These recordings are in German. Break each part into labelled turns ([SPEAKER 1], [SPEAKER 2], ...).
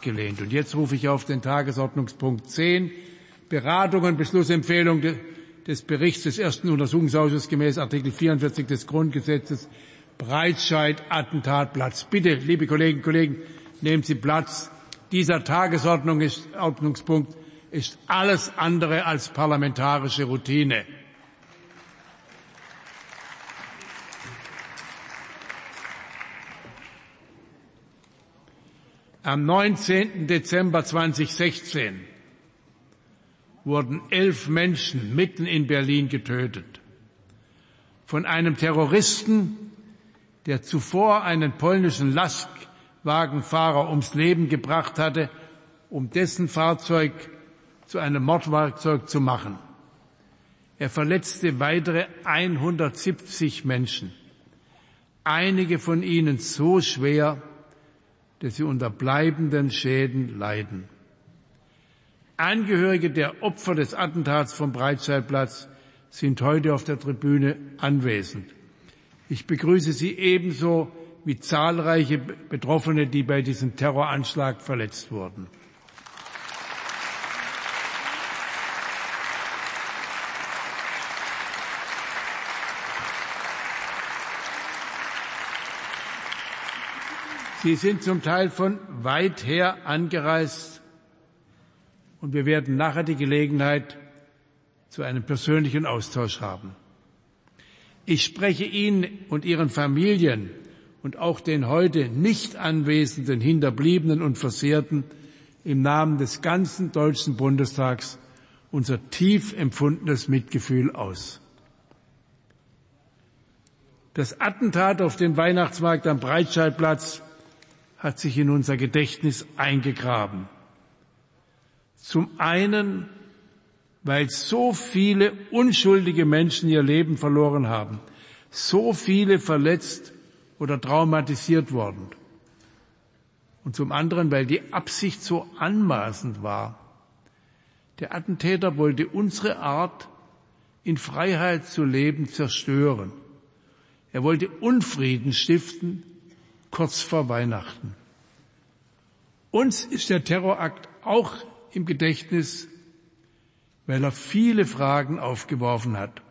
[SPEAKER 1] abgelehnt. Und jetzt rufe ich auf den Tagesordnungspunkt 10, Beratung und Beschlussempfehlung des Berichts des ersten Untersuchungsausschusses gemäß Artikel 44 des Grundgesetzes Breitscheid Attentatplatz. Bitte, liebe Kolleginnen und Kollegen, nehmen Sie Platz. Dieser Tagesordnungspunkt ist alles andere als parlamentarische Routine. Am 19. Dezember 2016 wurden elf Menschen mitten in Berlin getötet. Von einem Terroristen, der zuvor einen polnischen Lastwagenfahrer ums Leben gebracht hatte, um dessen Fahrzeug zu einem Mordwerkzeug zu machen. Er verletzte weitere 170 Menschen, einige von ihnen so schwer, dass sie unter bleibenden Schäden leiden. Angehörige der Opfer des Attentats vom Breitscheidplatz sind heute auf der Tribüne anwesend. Ich begrüße Sie ebenso wie zahlreiche Betroffene, die bei diesem Terroranschlag verletzt wurden. Sie sind zum Teil von weit her angereist und wir werden nachher die Gelegenheit zu einem persönlichen Austausch haben. Ich spreche Ihnen und Ihren Familien und auch den heute nicht anwesenden Hinterbliebenen und Versehrten im Namen des ganzen Deutschen Bundestags unser tief empfundenes Mitgefühl aus. Das Attentat auf dem Weihnachtsmarkt am Breitscheidplatz hat sich in unser Gedächtnis eingegraben. Zum einen, weil so viele unschuldige Menschen ihr Leben verloren haben, so viele verletzt oder traumatisiert wurden. Und zum anderen, weil die Absicht so anmaßend war. Der Attentäter wollte unsere Art, in Freiheit zu leben, zerstören. Er wollte Unfrieden stiften kurz vor Weihnachten. Uns ist der Terrorakt auch im Gedächtnis, weil er viele Fragen aufgeworfen hat.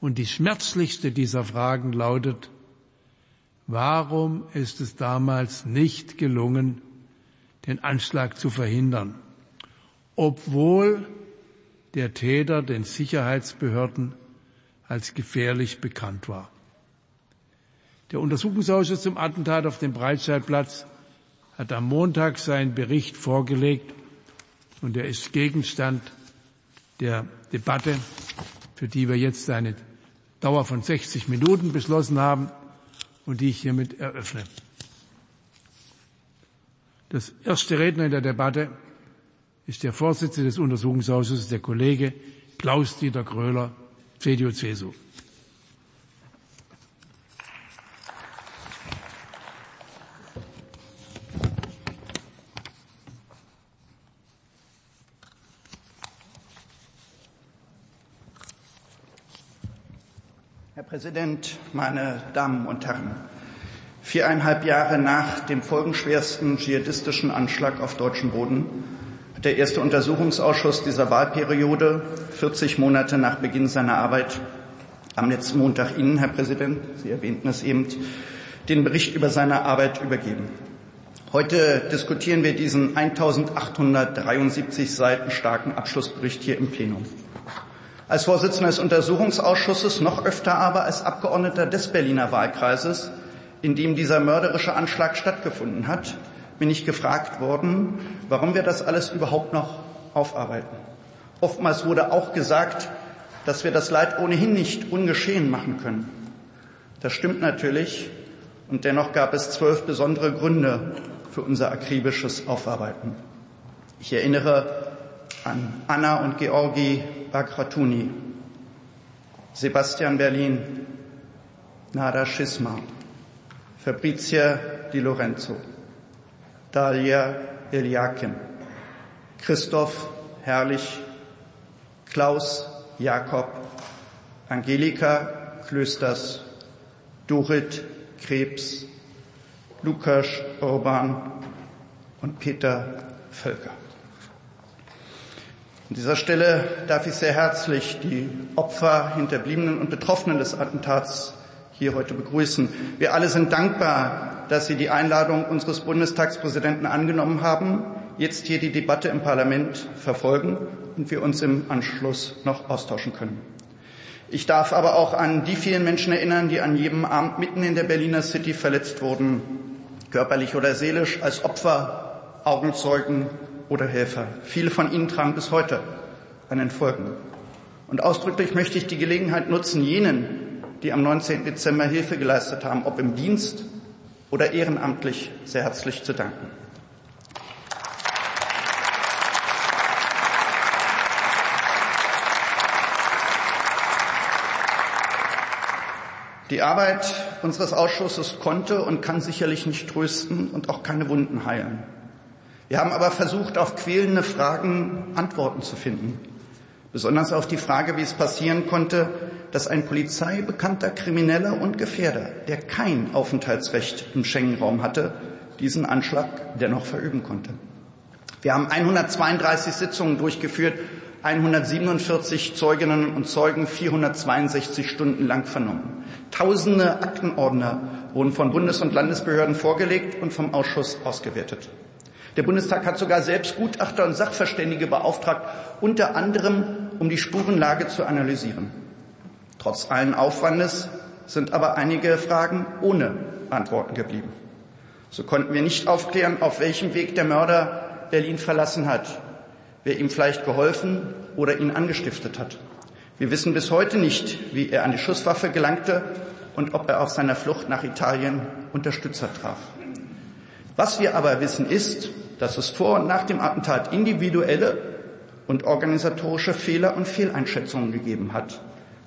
[SPEAKER 1] Und die schmerzlichste dieser Fragen lautet, warum ist es damals nicht gelungen, den Anschlag zu verhindern, obwohl der Täter den Sicherheitsbehörden als gefährlich bekannt war. Der Untersuchungsausschuss zum Attentat auf dem Breitscheidplatz hat am Montag seinen Bericht vorgelegt und er ist Gegenstand der Debatte, für die wir jetzt eine Dauer von 60 Minuten beschlossen haben und die ich hiermit eröffne. Das erste Redner in der Debatte ist der Vorsitzende des Untersuchungsausschusses, der Kollege Klaus-Dieter Gröler, CDU-CSU.
[SPEAKER 2] Präsident, meine Damen und Herren! Viereinhalb Jahre nach dem folgenschwersten dschihadistischen Anschlag auf deutschem Boden hat der erste Untersuchungsausschuss dieser Wahlperiode, 40 Monate nach Beginn seiner Arbeit, am letzten Montag Ihnen, Herr Präsident, Sie erwähnten es eben, den Bericht über seine Arbeit übergeben. Heute diskutieren wir diesen 1873 Seiten starken Abschlussbericht hier im Plenum als Vorsitzender des Untersuchungsausschusses, noch öfter aber als Abgeordneter des Berliner Wahlkreises, in dem dieser mörderische Anschlag stattgefunden hat, bin ich gefragt worden, warum wir das alles überhaupt noch aufarbeiten. Oftmals wurde auch gesagt, dass wir das Leid ohnehin nicht ungeschehen machen können. Das stimmt natürlich, und dennoch gab es zwölf besondere Gründe für unser akribisches Aufarbeiten. Ich erinnere an Anna und Georgi Bagratuni, Sebastian Berlin, Nada Schisma, Fabrizia Di Lorenzo, Dalia Eliakim, Christoph Herrlich, Klaus Jakob, Angelika Klösters, Dorit Krebs, Lukas Urban, und Peter Völker. An dieser Stelle darf ich sehr herzlich die Opfer, Hinterbliebenen und Betroffenen des Attentats hier heute begrüßen. Wir alle sind dankbar, dass Sie die Einladung unseres Bundestagspräsidenten angenommen haben, jetzt hier die Debatte im Parlament verfolgen und wir uns im Anschluss noch austauschen können. Ich darf aber auch an die vielen Menschen erinnern, die an jedem Abend mitten in der Berliner City verletzt wurden, körperlich oder seelisch, als Opfer, Augenzeugen oder Helfer. Viele von ihnen tragen bis heute den Folgen. Und ausdrücklich möchte ich die Gelegenheit nutzen, jenen, die am 19. Dezember Hilfe geleistet haben, ob im Dienst oder ehrenamtlich, sehr herzlich zu danken. Die Arbeit unseres Ausschusses konnte und kann sicherlich nicht trösten und auch keine Wunden heilen. Wir haben aber versucht, auf quälende Fragen Antworten zu finden. Besonders auf die Frage, wie es passieren konnte, dass ein polizeibekannter Krimineller und Gefährder, der kein Aufenthaltsrecht im Schengen-Raum hatte, diesen Anschlag dennoch verüben konnte. Wir haben 132 Sitzungen durchgeführt, 147 Zeuginnen und Zeugen 462 Stunden lang vernommen. Tausende Aktenordner wurden von Bundes- und Landesbehörden vorgelegt und vom Ausschuss ausgewertet. Der Bundestag hat sogar selbst Gutachter und Sachverständige beauftragt, unter anderem um die Spurenlage zu analysieren. Trotz allen Aufwandes sind aber einige Fragen ohne Antworten geblieben. So konnten wir nicht aufklären, auf welchem Weg der Mörder Berlin verlassen hat, wer ihm vielleicht geholfen oder ihn angestiftet hat. Wir wissen bis heute nicht, wie er an die Schusswaffe gelangte und ob er auf seiner Flucht nach Italien Unterstützer traf. Was wir aber wissen ist, dass es vor und nach dem Attentat individuelle und organisatorische Fehler und Fehleinschätzungen gegeben hat.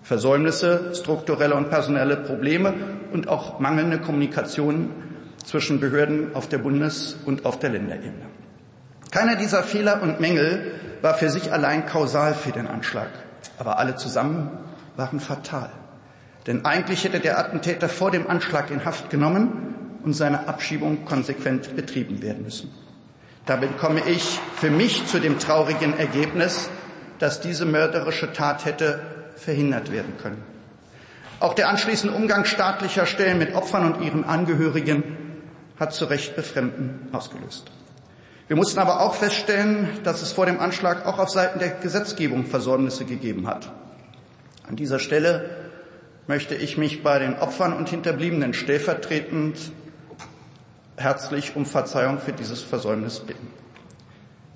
[SPEAKER 2] Versäumnisse, strukturelle und personelle Probleme und auch mangelnde Kommunikation zwischen Behörden auf der Bundes- und auf der Länderebene. Keiner dieser Fehler und Mängel war für sich allein kausal für den Anschlag, aber alle zusammen waren fatal. Denn eigentlich hätte der Attentäter vor dem Anschlag in Haft genommen und seine Abschiebung konsequent betrieben werden müssen. Damit komme ich für mich zu dem traurigen Ergebnis, dass diese mörderische Tat hätte verhindert werden können. Auch der anschließende Umgang staatlicher Stellen mit Opfern und ihren Angehörigen hat zu Recht Befremden ausgelöst. Wir mussten aber auch feststellen, dass es vor dem Anschlag auch auf Seiten der Gesetzgebung Versäumnisse gegeben hat. An dieser Stelle möchte ich mich bei den Opfern und Hinterbliebenen stellvertretend herzlich um Verzeihung für dieses Versäumnis bitten.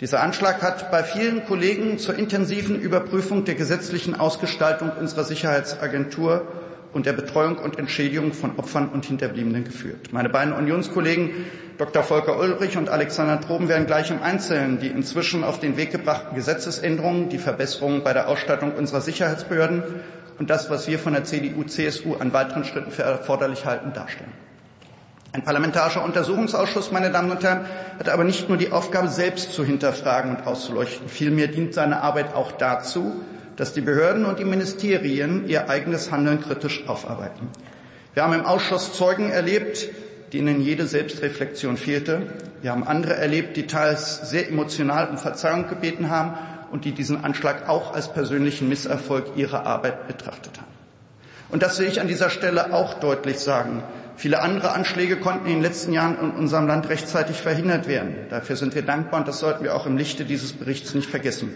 [SPEAKER 2] Dieser Anschlag hat bei vielen Kollegen zur intensiven Überprüfung der gesetzlichen Ausgestaltung unserer Sicherheitsagentur und der Betreuung und Entschädigung von Opfern und Hinterbliebenen geführt. Meine beiden Unionskollegen Dr. Volker Ulrich und Alexander Troben werden gleich im Einzelnen die inzwischen auf den Weg gebrachten Gesetzesänderungen, die Verbesserungen bei der Ausstattung unserer Sicherheitsbehörden und das, was wir von der CDU-CSU an weiteren Schritten für erforderlich halten, darstellen. Ein parlamentarischer Untersuchungsausschuss, meine Damen und Herren, hat aber nicht nur die Aufgabe, selbst zu hinterfragen und auszuleuchten. Vielmehr dient seine Arbeit auch dazu, dass die Behörden und die Ministerien ihr eigenes Handeln kritisch aufarbeiten. Wir haben im Ausschuss Zeugen erlebt, denen jede Selbstreflexion fehlte. Wir haben andere erlebt, die teils sehr emotional um Verzeihung gebeten haben und die diesen Anschlag auch als persönlichen Misserfolg ihrer Arbeit betrachtet haben. Und das will ich an dieser Stelle auch deutlich sagen. Viele andere Anschläge konnten in den letzten Jahren in unserem Land rechtzeitig verhindert werden. Dafür sind wir dankbar und das sollten wir auch im Lichte dieses Berichts nicht vergessen.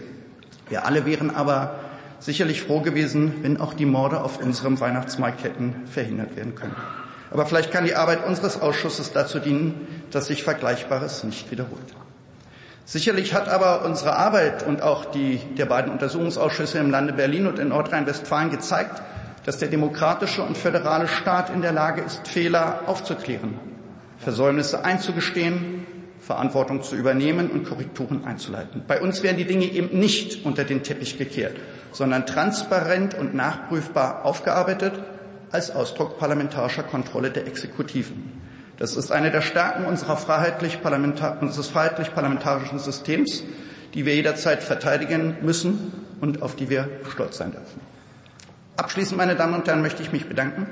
[SPEAKER 2] Wir alle wären aber sicherlich froh gewesen, wenn auch die Morde auf unserem Weihnachtsmarkt hätten verhindert werden können. Aber vielleicht kann die Arbeit unseres Ausschusses dazu dienen, dass sich Vergleichbares nicht wiederholt. Sicherlich hat aber unsere Arbeit und auch die der beiden Untersuchungsausschüsse im Lande Berlin und in Nordrhein-Westfalen gezeigt, dass der demokratische und föderale Staat in der Lage ist, Fehler aufzuklären, Versäumnisse einzugestehen, Verantwortung zu übernehmen und Korrekturen einzuleiten. Bei uns werden die Dinge eben nicht unter den Teppich gekehrt, sondern transparent und nachprüfbar aufgearbeitet als Ausdruck parlamentarischer Kontrolle der Exekutiven. Das ist eine der Stärken unserer freiheitlich unseres freiheitlich-parlamentarischen Systems, die wir jederzeit verteidigen müssen und auf die wir stolz sein dürfen. Abschließend, meine Damen und Herren, möchte ich mich bedanken.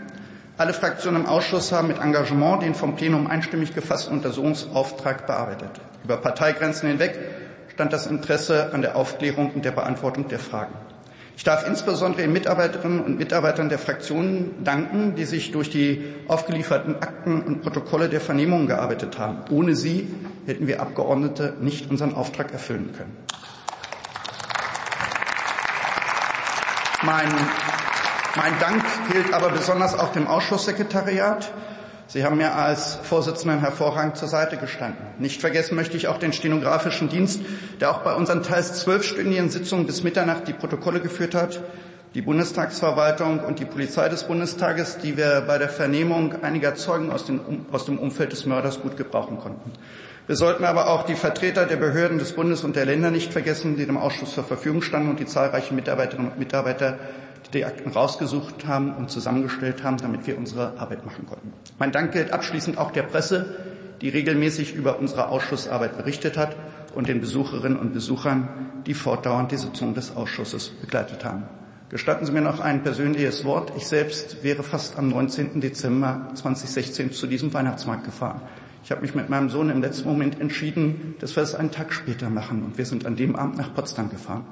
[SPEAKER 2] Alle Fraktionen im Ausschuss haben mit Engagement den vom Plenum einstimmig gefassten Untersuchungsauftrag bearbeitet. Über Parteigrenzen hinweg stand das Interesse an der Aufklärung und der Beantwortung der Fragen. Ich darf insbesondere den Mitarbeiterinnen und Mitarbeitern der Fraktionen danken, die sich durch die aufgelieferten Akten und Protokolle der Vernehmungen gearbeitet haben. Ohne sie hätten wir Abgeordnete nicht unseren Auftrag erfüllen können. Mein, mein Dank gilt aber besonders auch dem Ausschusssekretariat. Sie haben mir als Vorsitzenden hervorragend zur Seite gestanden. Nicht vergessen möchte ich auch den stenografischen Dienst, der auch bei unseren teils zwölfstündigen Sitzungen bis Mitternacht die Protokolle geführt hat, die Bundestagsverwaltung und die Polizei des Bundestages, die wir bei der Vernehmung einiger Zeugen aus, dem Umfeld des Mörders gut gebrauchen konnten. Wir sollten aber auch die Vertreter der Behörden des Bundes und der Länder nicht vergessen, die dem Ausschuss zur Verfügung standen und die zahlreichen Mitarbeiterinnen und Mitarbeiter, die Akten rausgesucht haben und zusammengestellt haben, damit wir unsere Arbeit machen konnten. Mein Dank gilt abschließend auch der Presse, die regelmäßig über unsere Ausschussarbeit berichtet hat und den Besucherinnen und Besuchern, die fortdauernd die Sitzung des Ausschusses begleitet haben. Gestatten Sie mir noch ein persönliches Wort. Ich selbst wäre fast am 19. Dezember 2016 zu diesem Weihnachtsmarkt gefahren. Ich habe mich mit meinem Sohn im letzten Moment entschieden, dass wir es einen Tag später machen. Und wir sind an dem Abend nach Potsdam gefahren.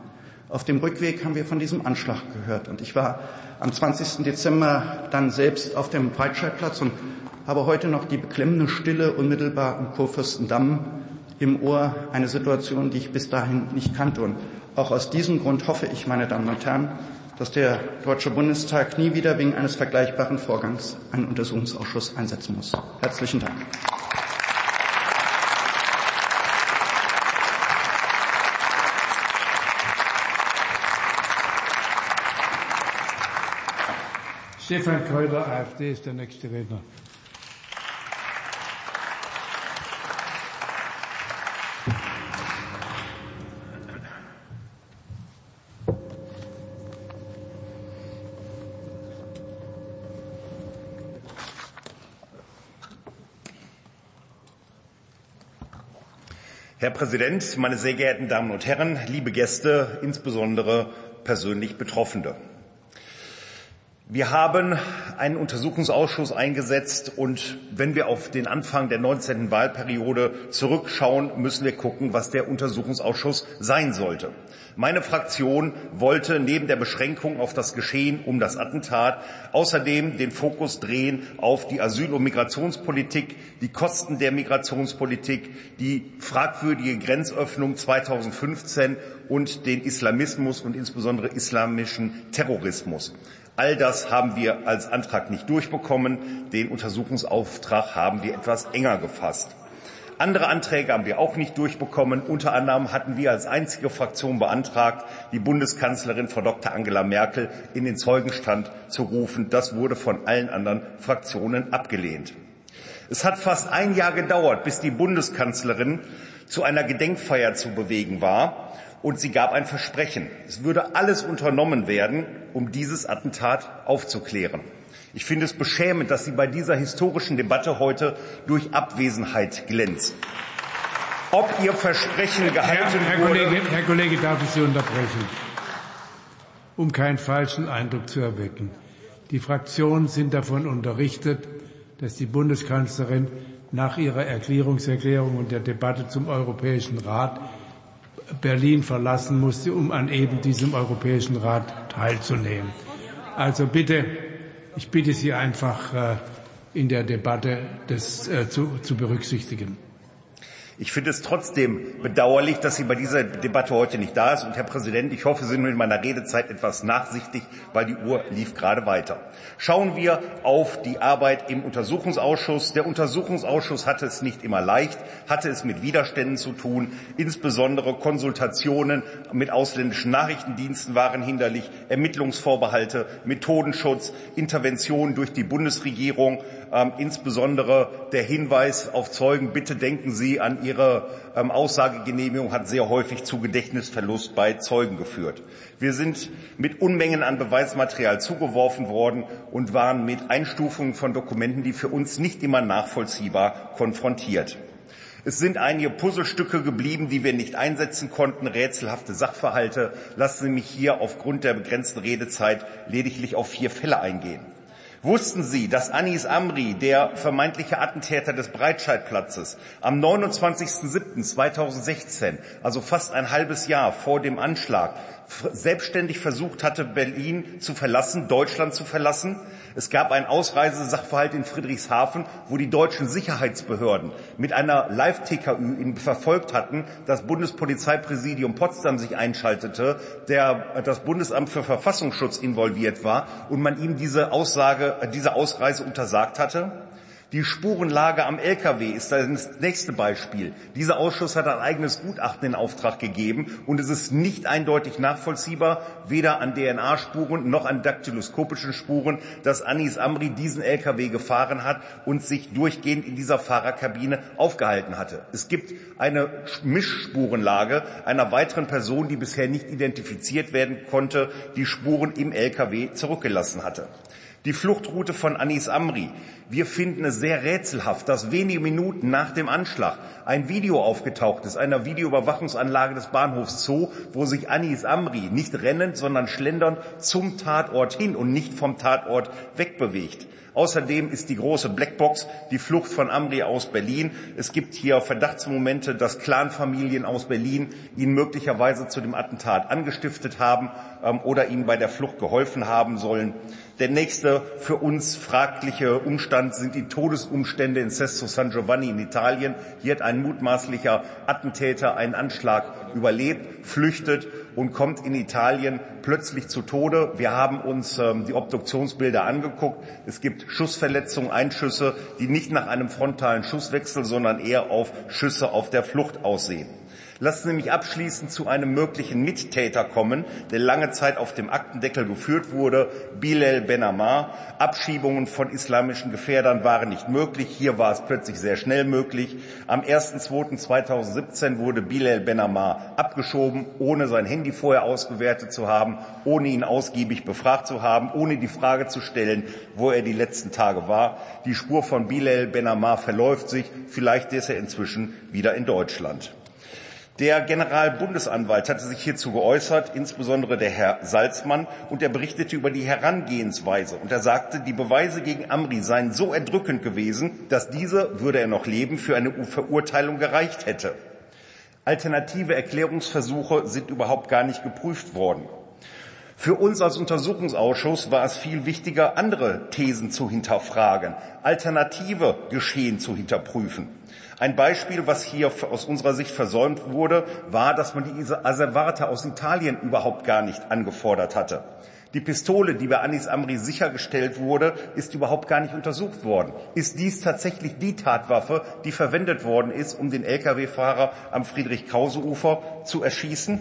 [SPEAKER 2] Auf dem Rückweg haben wir von diesem Anschlag gehört. Und ich war am 20. Dezember dann selbst auf dem Breitscheidplatz und habe heute noch die beklemmende Stille unmittelbar am Kurfürstendamm im Ohr. Eine Situation, die ich bis dahin nicht kannte. Und auch aus diesem Grund hoffe ich, meine Damen und Herren, dass der Deutsche Bundestag nie wieder wegen eines vergleichbaren Vorgangs einen Untersuchungsausschuss einsetzen muss. Herzlichen Dank.
[SPEAKER 1] Stefan Kreuter, AfD, ist der nächste Redner.
[SPEAKER 3] Herr Präsident, meine sehr geehrten Damen und Herren, liebe Gäste, insbesondere persönlich Betroffene. Wir haben einen Untersuchungsausschuss eingesetzt und wenn wir auf den Anfang der 19. Wahlperiode zurückschauen, müssen wir gucken, was der Untersuchungsausschuss sein sollte. Meine Fraktion wollte neben der Beschränkung auf das Geschehen um das Attentat außerdem den Fokus drehen auf die Asyl- und Migrationspolitik, die Kosten der Migrationspolitik, die fragwürdige Grenzöffnung 2015 und den Islamismus und insbesondere islamischen Terrorismus. All das haben wir als Antrag nicht durchbekommen. Den Untersuchungsauftrag haben wir etwas enger gefasst. Andere Anträge haben wir auch nicht durchbekommen. Unter anderem hatten wir als einzige Fraktion beantragt, die Bundeskanzlerin Frau Dr. Angela Merkel in den Zeugenstand zu rufen. Das wurde von allen anderen Fraktionen abgelehnt. Es hat fast ein Jahr gedauert, bis die Bundeskanzlerin zu einer Gedenkfeier zu bewegen war und sie gab ein Versprechen. Es würde alles unternommen werden, um dieses Attentat aufzuklären. Ich finde es beschämend, dass sie bei dieser historischen Debatte heute durch Abwesenheit glänzt. Ob ihr Versprechen gehalten
[SPEAKER 1] Herr, Herr
[SPEAKER 3] wurde...
[SPEAKER 1] Kollege, Herr Kollege, darf ich Sie unterbrechen, um keinen falschen Eindruck zu erwecken. Die Fraktionen sind davon unterrichtet, dass die Bundeskanzlerin nach ihrer Erklärungserklärung und der Debatte zum Europäischen Rat Berlin verlassen musste, um an eben diesem Europäischen Rat teilzunehmen. Also bitte, ich bitte Sie einfach äh, in der Debatte das äh, zu, zu berücksichtigen.
[SPEAKER 3] Ich finde es trotzdem bedauerlich, dass sie bei dieser Debatte heute nicht da ist. Und Herr Präsident, ich hoffe, Sie sind mit meiner Redezeit etwas nachsichtig, weil die Uhr lief gerade weiter. Schauen wir auf die Arbeit im Untersuchungsausschuss. Der Untersuchungsausschuss hatte es nicht immer leicht, hatte es mit Widerständen zu tun. Insbesondere Konsultationen mit ausländischen Nachrichtendiensten waren hinderlich, Ermittlungsvorbehalte, Methodenschutz, Interventionen durch die Bundesregierung, ähm, insbesondere der Hinweis auf Zeugen, bitte denken Sie an Ihre ähm, Aussagegenehmigung, hat sehr häufig zu Gedächtnisverlust bei Zeugen geführt. Wir sind mit Unmengen an Beweismaterial zugeworfen worden und waren mit Einstufungen von Dokumenten, die für uns nicht immer nachvollziehbar konfrontiert. Es sind einige Puzzlestücke geblieben, die wir nicht einsetzen konnten, rätselhafte Sachverhalte. Lassen Sie mich hier aufgrund der begrenzten Redezeit lediglich auf vier Fälle eingehen. Wussten Sie, dass Anis Amri, der vermeintliche Attentäter des Breitscheidplatzes, am 29.07.2016, also fast ein halbes Jahr vor dem Anschlag, selbstständig versucht hatte, Berlin zu verlassen, Deutschland zu verlassen. Es gab einen Ausreisesachverhalt in Friedrichshafen, wo die deutschen Sicherheitsbehörden mit einer Live-TKÜ ihn verfolgt hatten, das Bundespolizeipräsidium Potsdam sich einschaltete, der, das Bundesamt für Verfassungsschutz involviert war und man ihm diese Aussage, diese Ausreise untersagt hatte. Die Spurenlage am Lkw ist das nächste Beispiel. Dieser Ausschuss hat ein eigenes Gutachten in Auftrag gegeben und es ist nicht eindeutig nachvollziehbar, weder an DNA-Spuren noch an daktyloskopischen Spuren, dass Anis Amri diesen Lkw gefahren hat und sich durchgehend in dieser Fahrerkabine aufgehalten hatte. Es gibt eine Mischspurenlage einer weiteren Person, die bisher nicht identifiziert werden konnte, die Spuren im Lkw zurückgelassen hatte. Die Fluchtroute von Anis Amri. Wir finden es sehr rätselhaft, dass wenige Minuten nach dem Anschlag ein Video aufgetaucht ist, einer Videoüberwachungsanlage des Bahnhofs Zoo, wo sich Anis Amri nicht rennend, sondern schlendernd zum Tatort hin und nicht vom Tatort wegbewegt. Außerdem ist die große Blackbox die Flucht von Amri aus Berlin. Es gibt hier Verdachtsmomente, dass Clanfamilien aus Berlin ihn möglicherweise zu dem Attentat angestiftet haben ähm, oder ihm bei der Flucht geholfen haben sollen. Der nächste für uns fragliche Umstand sind die Todesumstände in Sesto San Giovanni in Italien. Hier hat ein mutmaßlicher Attentäter einen Anschlag überlebt, flüchtet und kommt in Italien plötzlich zu Tode. Wir haben uns ähm, die Obduktionsbilder angeguckt. Es gibt Schussverletzungen, Einschüsse, die nicht nach einem frontalen Schusswechsel, sondern eher auf Schüsse auf der Flucht aussehen. Lassen Sie mich abschließend zu einem möglichen Mittäter kommen, der lange Zeit auf dem Aktendeckel geführt wurde, Bilal Ben Ammar. Abschiebungen von islamischen Gefährdern waren nicht möglich. Hier war es plötzlich sehr schnell möglich. Am 1.2.2017 wurde Bilal Ben Ammar abgeschoben, ohne sein Handy vorher ausgewertet zu haben, ohne ihn ausgiebig befragt zu haben, ohne die Frage zu stellen, wo er die letzten Tage war. Die Spur von Bilal Ben Ammar verläuft sich. Vielleicht ist er inzwischen wieder in Deutschland. Der Generalbundesanwalt hatte sich hierzu geäußert, insbesondere der Herr Salzmann, und er berichtete über die Herangehensweise. Und er sagte, die Beweise gegen Amri seien so erdrückend gewesen, dass diese, würde er noch leben, für eine Verurteilung gereicht hätte. Alternative Erklärungsversuche sind überhaupt gar nicht geprüft worden. Für uns als Untersuchungsausschuss war es viel wichtiger, andere Thesen zu hinterfragen, alternative Geschehen zu hinterprüfen. Ein Beispiel, was hier aus unserer Sicht versäumt wurde, war, dass man diese Asservate aus Italien überhaupt gar nicht angefordert hatte. Die Pistole, die bei Anis Amri sichergestellt wurde, ist überhaupt gar nicht untersucht worden. Ist dies tatsächlich die Tatwaffe, die verwendet worden ist, um den Lkw-Fahrer am Friedrich-Krause-Ufer zu erschießen?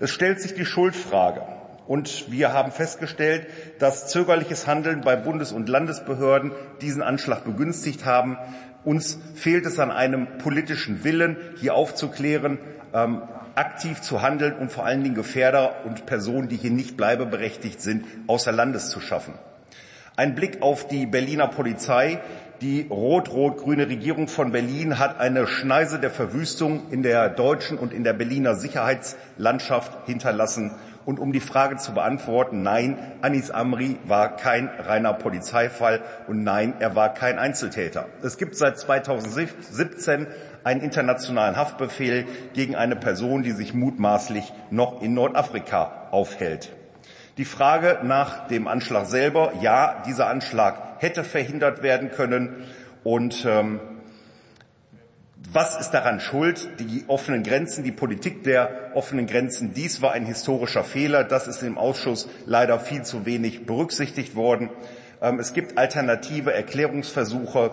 [SPEAKER 3] Es stellt sich die Schuldfrage. Und wir haben festgestellt, dass zögerliches Handeln bei Bundes- und Landesbehörden diesen Anschlag begünstigt haben. Uns fehlt es an einem politischen Willen, hier aufzuklären, ähm, aktiv zu handeln und vor allen Dingen Gefährder und Personen, die hier nicht bleibeberechtigt sind, außer Landes zu schaffen. Ein Blick auf die Berliner Polizei. Die rot-rot-grüne Regierung von Berlin hat eine Schneise der Verwüstung in der deutschen und in der Berliner Sicherheitslandschaft hinterlassen. Und um die Frage zu beantworten, nein, Anis Amri war kein reiner Polizeifall und nein, er war kein Einzeltäter. Es gibt seit 2017 einen internationalen Haftbefehl gegen eine Person, die sich mutmaßlich noch in Nordafrika aufhält. Die Frage nach dem Anschlag selber, ja, dieser Anschlag hätte verhindert werden können und ähm, was ist daran schuld? Die offenen Grenzen, die Politik der offenen Grenzen. Dies war ein historischer Fehler. Das ist im Ausschuss leider viel zu wenig berücksichtigt worden. Ähm, es gibt alternative Erklärungsversuche.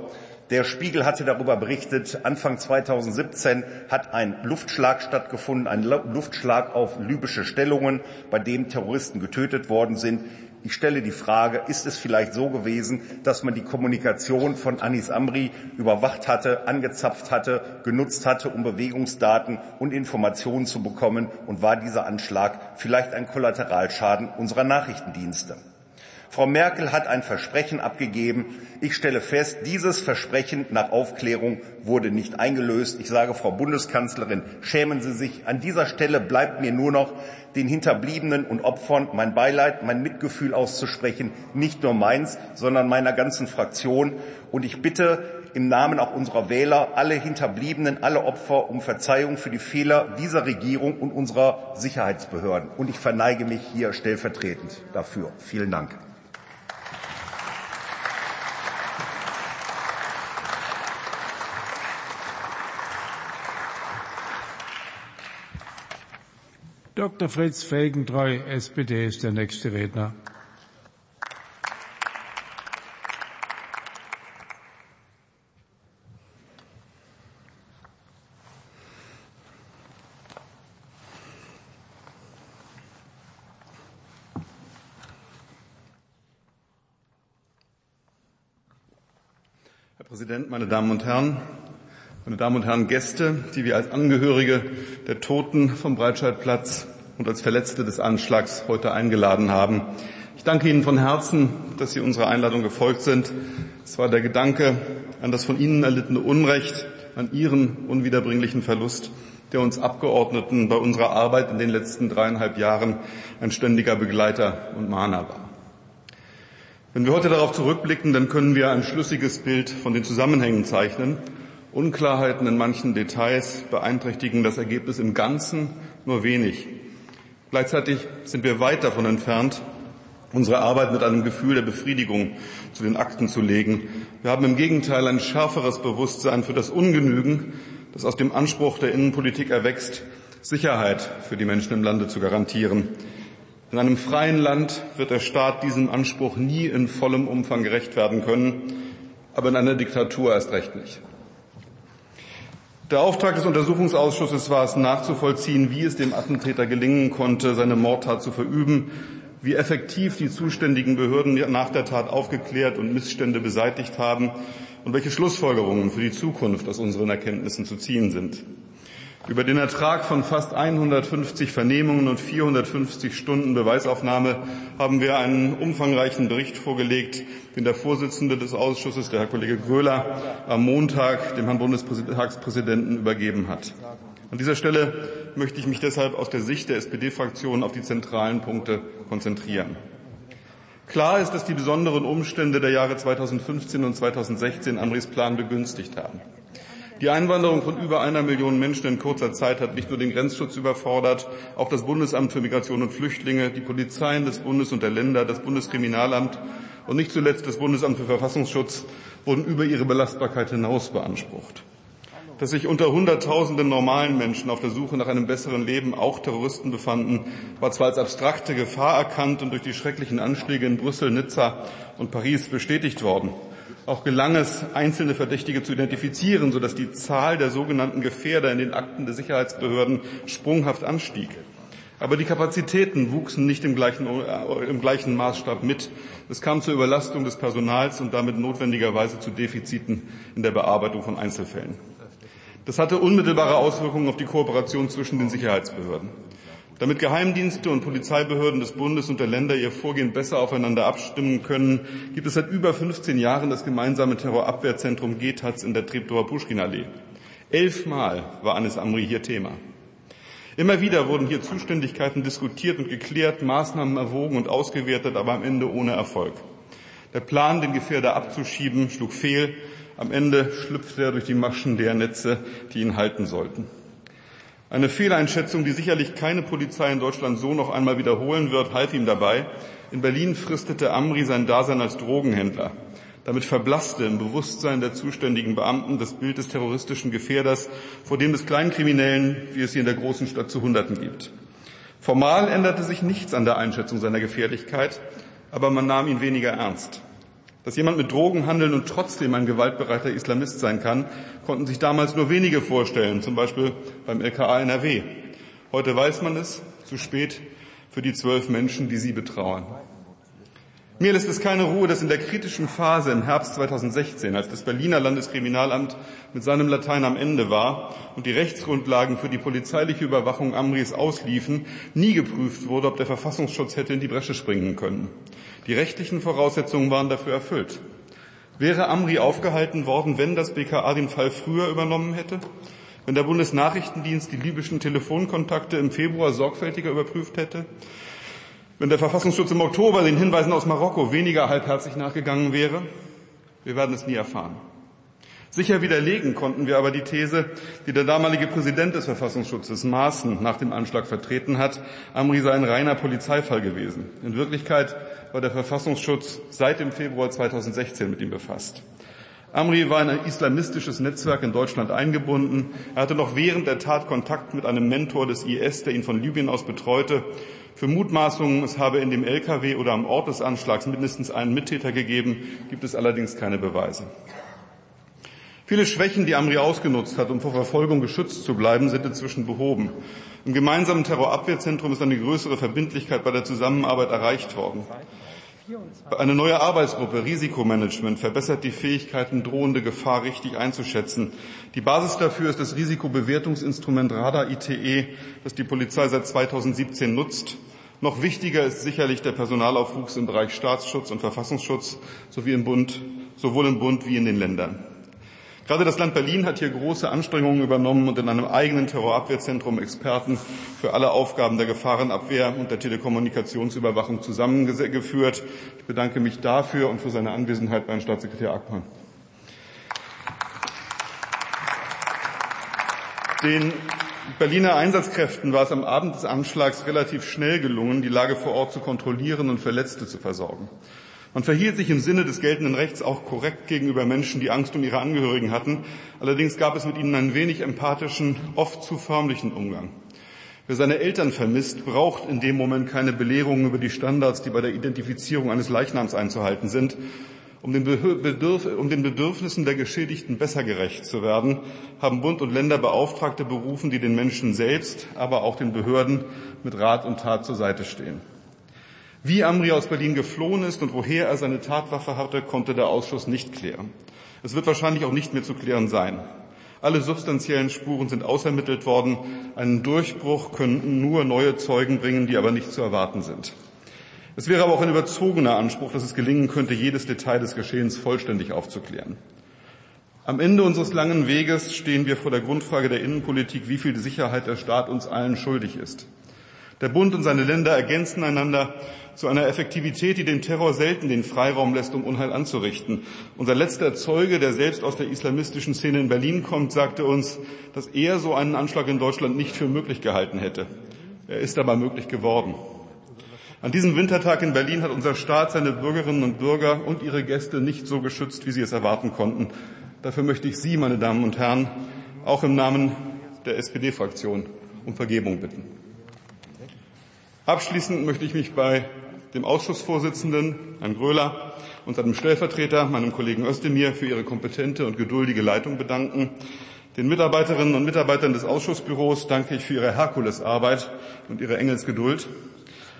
[SPEAKER 3] Der Spiegel hatte darüber berichtet, Anfang 2017 hat ein Luftschlag stattgefunden, ein Luftschlag auf libysche Stellungen, bei dem Terroristen getötet worden sind. Ich stelle die Frage, ist es vielleicht so gewesen, dass man die Kommunikation von Anis Amri überwacht hatte, angezapft hatte, genutzt hatte, um Bewegungsdaten und Informationen zu bekommen? Und war dieser Anschlag vielleicht ein Kollateralschaden unserer Nachrichtendienste? Frau Merkel hat ein Versprechen abgegeben. Ich stelle fest, dieses Versprechen nach Aufklärung wurde nicht eingelöst. Ich sage, Frau Bundeskanzlerin, schämen Sie sich. An dieser Stelle bleibt mir nur noch, den Hinterbliebenen und Opfern mein Beileid, mein Mitgefühl auszusprechen. Nicht nur meins, sondern meiner ganzen Fraktion. Und ich bitte im Namen auch unserer Wähler alle Hinterbliebenen, alle Opfer um Verzeihung für die Fehler dieser Regierung und unserer Sicherheitsbehörden. Und ich verneige mich hier stellvertretend dafür. Vielen Dank.
[SPEAKER 1] Dr. Fritz Felgentreu, SPD, ist der nächste Redner.
[SPEAKER 4] Herr Präsident, meine Damen und Herren! Meine Damen und Herren Gäste, die wir als Angehörige der Toten vom Breitscheidplatz und als Verletzte des Anschlags heute eingeladen haben. Ich danke Ihnen von Herzen, dass Sie unserer Einladung gefolgt sind. Es war der Gedanke an das von Ihnen erlittene Unrecht, an Ihren unwiederbringlichen Verlust, der uns Abgeordneten bei unserer Arbeit in den letzten dreieinhalb Jahren ein ständiger Begleiter und Mahner war. Wenn wir heute darauf zurückblicken, dann können wir ein schlüssiges Bild von den Zusammenhängen zeichnen Unklarheiten in manchen Details beeinträchtigen das Ergebnis im Ganzen nur wenig. Gleichzeitig sind wir weit davon entfernt, unsere Arbeit mit einem Gefühl der Befriedigung zu den Akten zu legen. Wir haben im Gegenteil ein schärferes Bewusstsein für das Ungenügen, das aus dem Anspruch der Innenpolitik erwächst, Sicherheit für die Menschen im Lande zu garantieren. In einem freien Land wird der Staat diesem Anspruch nie in vollem Umfang gerecht werden können, aber in einer Diktatur erst recht nicht. Der Auftrag des Untersuchungsausschusses war es nachzuvollziehen, wie es dem Attentäter gelingen konnte, seine Mordtat zu verüben, wie effektiv die zuständigen Behörden nach der Tat aufgeklärt und Missstände beseitigt haben und welche Schlussfolgerungen für die Zukunft aus unseren Erkenntnissen zu ziehen sind. Über den Ertrag von fast 150 Vernehmungen und 450 Stunden Beweisaufnahme haben wir einen umfangreichen Bericht vorgelegt, den der Vorsitzende des Ausschusses, der Herr Kollege Gröler, am Montag dem Herrn Bundestagspräsidenten übergeben hat. An dieser Stelle möchte ich mich deshalb aus der Sicht der SPD-Fraktion auf die zentralen Punkte konzentrieren. Klar ist, dass die besonderen Umstände der Jahre 2015 und 2016 Amris Plan begünstigt haben. Die Einwanderung von über einer Million Menschen in kurzer Zeit hat nicht nur den Grenzschutz überfordert, auch das Bundesamt für Migration und Flüchtlinge, die Polizeien des Bundes und der Länder, das Bundeskriminalamt und nicht zuletzt das Bundesamt für Verfassungsschutz wurden über ihre Belastbarkeit hinaus beansprucht. Dass sich unter Hunderttausenden normalen Menschen auf der Suche nach einem besseren Leben auch Terroristen befanden, war zwar als abstrakte Gefahr erkannt und durch die schrecklichen Anschläge in Brüssel, Nizza und Paris bestätigt worden. Auch gelang es, einzelne Verdächtige zu identifizieren, sodass die Zahl der sogenannten Gefährder in den Akten der Sicherheitsbehörden sprunghaft anstieg. Aber die Kapazitäten wuchsen nicht im gleichen, äh, im gleichen Maßstab mit. Es kam zur Überlastung des Personals und damit notwendigerweise zu Defiziten in der Bearbeitung von Einzelfällen. Das hatte unmittelbare Auswirkungen auf die Kooperation zwischen den Sicherheitsbehörden. Damit Geheimdienste und Polizeibehörden des Bundes und der Länder ihr Vorgehen besser aufeinander abstimmen können, gibt es seit über 15 Jahren das gemeinsame Terrorabwehrzentrum GETAZ in der Treptower Puschkinallee. Elfmal war Anis Amri hier Thema. Immer wieder wurden hier Zuständigkeiten diskutiert und geklärt, Maßnahmen erwogen und ausgewertet, aber am Ende ohne Erfolg. Der Plan, den Gefährder abzuschieben, schlug fehl. Am Ende schlüpfte er durch die Maschen der Netze, die ihn halten sollten. Eine Fehleinschätzung, die sicherlich keine Polizei in Deutschland so noch einmal wiederholen wird, half ihm dabei. In Berlin fristete Amri sein Dasein als Drogenhändler. Damit verblasste im Bewusstsein der zuständigen Beamten das Bild des terroristischen Gefährders, vor dem des Kleinkriminellen, wie es sie in der großen Stadt zu Hunderten gibt. Formal änderte sich nichts an der Einschätzung seiner Gefährlichkeit, aber man nahm ihn weniger ernst. Dass jemand mit Drogen handeln und trotzdem ein gewaltbereiter Islamist sein kann, konnten sich damals nur wenige vorstellen, zum Beispiel beim LKA NRW. Heute weiß man es, zu spät für die zwölf Menschen, die sie betrauern. Mir lässt es keine Ruhe, dass in der kritischen Phase im Herbst 2016, als das Berliner Landeskriminalamt mit seinem Latein am Ende war und die Rechtsgrundlagen für die polizeiliche Überwachung Amris ausliefen, nie geprüft wurde, ob der Verfassungsschutz hätte in die Bresche springen können. Die rechtlichen Voraussetzungen waren dafür erfüllt. Wäre Amri aufgehalten worden, wenn das BKA den Fall früher übernommen hätte? Wenn der Bundesnachrichtendienst die libyschen Telefonkontakte im Februar sorgfältiger überprüft hätte? wenn der Verfassungsschutz im Oktober den Hinweisen aus Marokko weniger halbherzig nachgegangen wäre? Wir werden es nie erfahren. Sicher widerlegen konnten wir aber die These, die der damalige Präsident des Verfassungsschutzes Maaßen nach dem Anschlag vertreten hat, Amri sei ein reiner Polizeifall gewesen. In Wirklichkeit war der Verfassungsschutz seit dem Februar 2016 mit ihm befasst. Amri war in ein islamistisches Netzwerk in Deutschland eingebunden. Er hatte noch während der Tat Kontakt mit einem Mentor des IS, der ihn von Libyen aus betreute. Für Mutmaßungen, es habe in dem LKW oder am Ort des Anschlags mindestens einen Mittäter gegeben, gibt es allerdings keine Beweise. Viele Schwächen, die Amri ausgenutzt hat, um vor Verfolgung geschützt zu bleiben, sind inzwischen behoben. Im gemeinsamen Terrorabwehrzentrum ist eine größere Verbindlichkeit bei der Zusammenarbeit erreicht worden. Eine neue Arbeitsgruppe Risikomanagement verbessert die Fähigkeiten, drohende Gefahr richtig einzuschätzen. Die Basis dafür ist das Risikobewertungsinstrument Radar ITE, das die Polizei seit 2017 nutzt. Noch wichtiger ist sicherlich der Personalaufwuchs im Bereich Staatsschutz und Verfassungsschutz sowie im Bund, sowohl im Bund wie in den Ländern. Gerade das Land Berlin hat hier große Anstrengungen übernommen und in einem eigenen Terrorabwehrzentrum Experten für alle Aufgaben der Gefahrenabwehr und der Telekommunikationsüberwachung zusammengeführt. Ich bedanke mich dafür und für seine Anwesenheit bei Herrn Staatssekretär Ackmann. Den Berliner Einsatzkräften war es am Abend des Anschlags relativ schnell gelungen, die Lage vor Ort zu kontrollieren und Verletzte zu versorgen. Man verhielt sich im Sinne des geltenden Rechts auch korrekt gegenüber Menschen, die Angst um ihre Angehörigen hatten. Allerdings gab es mit ihnen einen wenig empathischen, oft zu förmlichen Umgang. Wer seine Eltern vermisst, braucht in dem Moment keine Belehrungen über die Standards, die bei der Identifizierung eines Leichnams einzuhalten sind. Um den, Bedürf um den Bedürfnissen der Geschädigten besser gerecht zu werden, haben Bund und Länder Beauftragte berufen, die den Menschen selbst, aber auch den Behörden mit Rat und Tat zur Seite stehen. Wie Amri aus Berlin geflohen ist und woher er seine Tatwaffe hatte, konnte der Ausschuss nicht klären. Es wird wahrscheinlich auch nicht mehr zu klären sein. Alle substanziellen Spuren sind ausermittelt worden. Einen Durchbruch könnten nur neue Zeugen bringen, die aber nicht zu erwarten sind. Es wäre aber auch ein überzogener Anspruch, dass es gelingen könnte, jedes Detail des Geschehens vollständig aufzuklären. Am Ende unseres langen Weges stehen wir vor der Grundfrage der Innenpolitik, wie viel Sicherheit der Staat uns allen schuldig ist. Der Bund und seine Länder ergänzen einander zu einer Effektivität, die dem Terror selten den Freiraum lässt, um Unheil anzurichten. Unser letzter Zeuge, der selbst aus der islamistischen Szene in Berlin kommt, sagte uns, dass er so einen Anschlag in Deutschland nicht für möglich gehalten hätte. Er ist aber möglich geworden. An diesem Wintertag in Berlin hat unser Staat seine Bürgerinnen und Bürger und ihre Gäste nicht so geschützt, wie sie es erwarten konnten. Dafür möchte ich Sie, meine Damen und Herren, auch im Namen der SPD-Fraktion um Vergebung bitten. Abschließend möchte ich mich bei dem Ausschussvorsitzenden, Herrn Gröler, und seinem Stellvertreter, meinem Kollegen Özdemir, für ihre kompetente und geduldige Leitung bedanken. Den Mitarbeiterinnen und Mitarbeitern des Ausschussbüros danke ich für ihre Herkulesarbeit und ihre Engelsgeduld.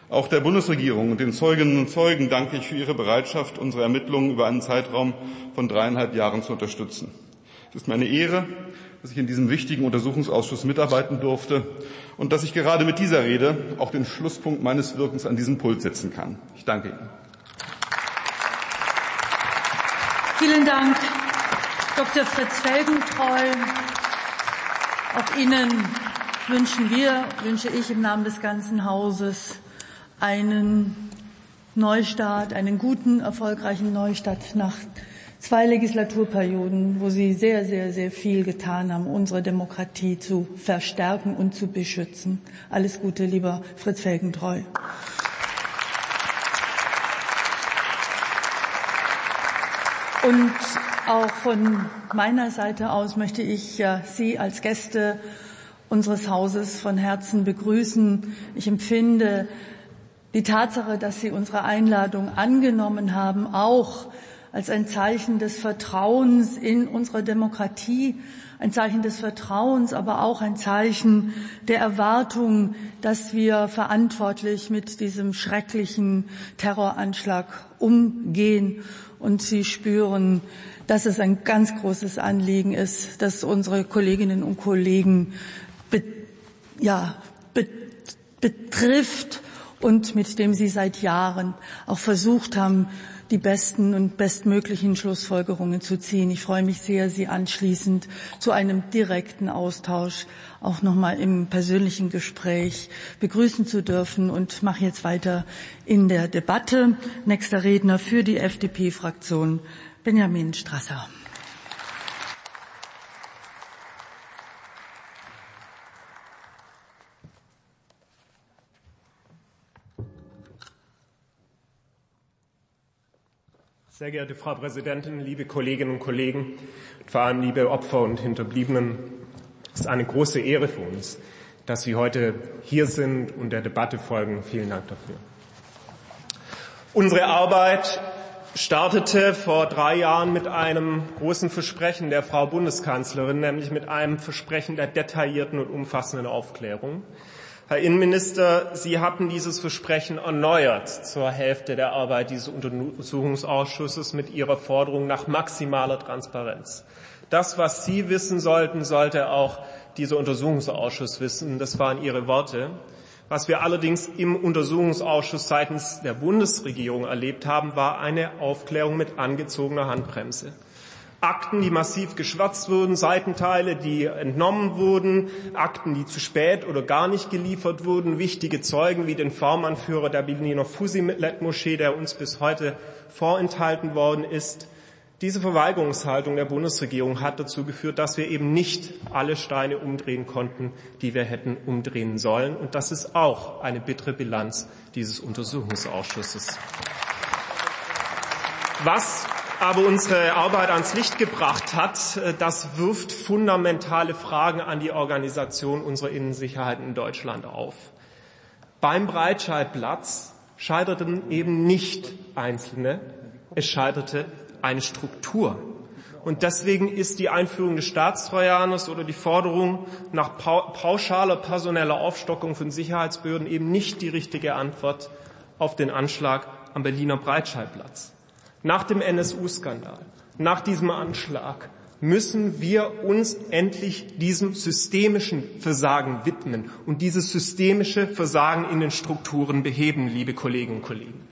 [SPEAKER 4] Auch der Bundesregierung und den Zeuginnen und Zeugen danke ich für ihre Bereitschaft, unsere Ermittlungen über einen Zeitraum von dreieinhalb Jahren zu unterstützen. Es ist mir eine Ehre, dass ich in diesem wichtigen Untersuchungsausschuss mitarbeiten durfte und dass ich gerade mit dieser Rede auch den Schlusspunkt meines Wirkens an diesem Pult setzen kann. Ich danke Ihnen.
[SPEAKER 5] Vielen Dank, Dr. Fritz Felgentreu. Auch Ihnen wünschen wir, wünsche ich im Namen des ganzen Hauses einen Neustart, einen guten, erfolgreichen Neustart nach zwei Legislaturperioden, wo Sie sehr, sehr, sehr viel getan haben, unsere Demokratie zu verstärken und zu beschützen. Alles Gute, lieber Fritz Felgentreu. Und auch von meiner Seite aus möchte ich Sie als Gäste unseres Hauses von Herzen begrüßen. Ich empfinde die Tatsache, dass Sie unsere Einladung angenommen haben, auch als ein Zeichen des Vertrauens in unsere Demokratie, ein Zeichen des Vertrauens, aber auch ein Zeichen der Erwartung, dass wir verantwortlich mit diesem schrecklichen Terroranschlag umgehen. Und Sie spüren, dass es ein ganz großes Anliegen ist, dass unsere Kolleginnen und Kollegen be, ja, be, betrifft und mit dem Sie seit Jahren auch versucht haben, die besten und bestmöglichen Schlussfolgerungen zu ziehen. Ich freue mich sehr, Sie anschließend zu einem direkten Austausch auch nochmal im persönlichen Gespräch begrüßen zu dürfen und mache jetzt weiter in der Debatte. Nächster Redner für die FDP-Fraktion, Benjamin Strasser.
[SPEAKER 6] Sehr geehrte Frau Präsidentin, liebe Kolleginnen und Kollegen, vor allem liebe Opfer und Hinterbliebenen, es ist eine große Ehre für uns, dass Sie heute hier sind und der Debatte folgen. Vielen Dank dafür. Unsere Arbeit startete vor drei Jahren mit einem großen Versprechen der Frau Bundeskanzlerin, nämlich mit einem Versprechen der detaillierten und umfassenden Aufklärung. Herr Innenminister, Sie hatten dieses Versprechen erneuert zur Hälfte der Arbeit dieses Untersuchungsausschusses mit Ihrer Forderung nach maximaler Transparenz. Das, was Sie wissen sollten, sollte auch dieser Untersuchungsausschuss wissen. Das waren Ihre Worte. Was wir allerdings im Untersuchungsausschuss seitens der Bundesregierung erlebt haben, war eine Aufklärung mit angezogener Handbremse. Akten, die massiv geschwärzt wurden, Seitenteile, die entnommen wurden, Akten, die zu spät oder gar nicht geliefert wurden, wichtige Zeugen wie den Vormannführer der Berliner Fusilet-Moschee, der uns bis heute vorenthalten worden ist. Diese Verweigerungshaltung der Bundesregierung hat dazu geführt, dass wir eben nicht alle Steine umdrehen konnten, die wir hätten umdrehen sollen. Und das ist auch eine bittere Bilanz dieses Untersuchungsausschusses. Was aber unsere Arbeit ans Licht gebracht hat, äh, das wirft fundamentale Fragen an die Organisation unserer Innensicherheit in Deutschland auf. Beim Breitscheidplatz scheiterten eben nicht Einzelne, es scheiterte eine Struktur. Und deswegen ist die Einführung des Staatstrojaners oder die Forderung nach pauschaler personeller Aufstockung von Sicherheitsbehörden eben nicht die richtige Antwort auf den Anschlag am Berliner Breitscheidplatz. Nach dem NSU-Skandal, nach diesem Anschlag müssen wir uns endlich diesem systemischen Versagen widmen und dieses systemische Versagen in den Strukturen beheben, liebe Kolleginnen und Kollegen.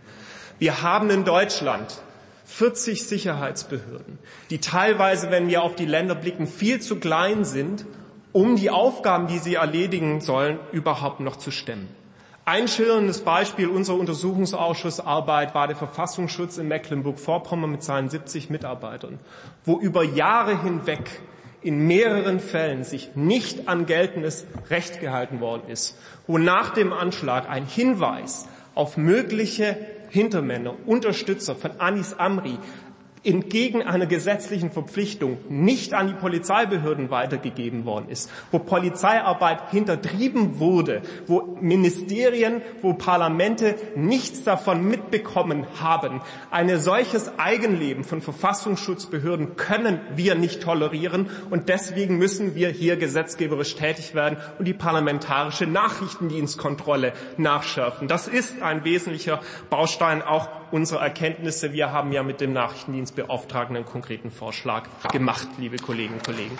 [SPEAKER 6] Wir haben in Deutschland 40 Sicherheitsbehörden, die teilweise, wenn wir auf die Länder blicken, viel zu klein sind, um die Aufgaben, die sie erledigen sollen, überhaupt noch zu stemmen. Ein schillerndes Beispiel unserer Untersuchungsausschussarbeit war der Verfassungsschutz in Mecklenburg-Vorpommern mit seinen 70 Mitarbeitern, wo über Jahre hinweg in mehreren Fällen sich nicht an geltendes Recht gehalten worden ist, wo nach dem Anschlag ein Hinweis auf mögliche Hintermänner, Unterstützer von Anis Amri entgegen einer gesetzlichen Verpflichtung nicht an die Polizeibehörden weitergegeben worden ist, wo Polizeiarbeit hintertrieben wurde, wo Ministerien, wo Parlamente nichts davon mitbekommen haben. Ein solches Eigenleben von Verfassungsschutzbehörden können wir nicht tolerieren und deswegen müssen wir hier gesetzgeberisch tätig werden und die parlamentarische Nachrichtendienstkontrolle nachschärfen. Das ist ein wesentlicher Baustein auch unserer Erkenntnisse. Wir haben ja mit dem Nachrichtendienstbeauftragten einen konkreten Vorschlag gemacht, liebe Kolleginnen und Kollegen.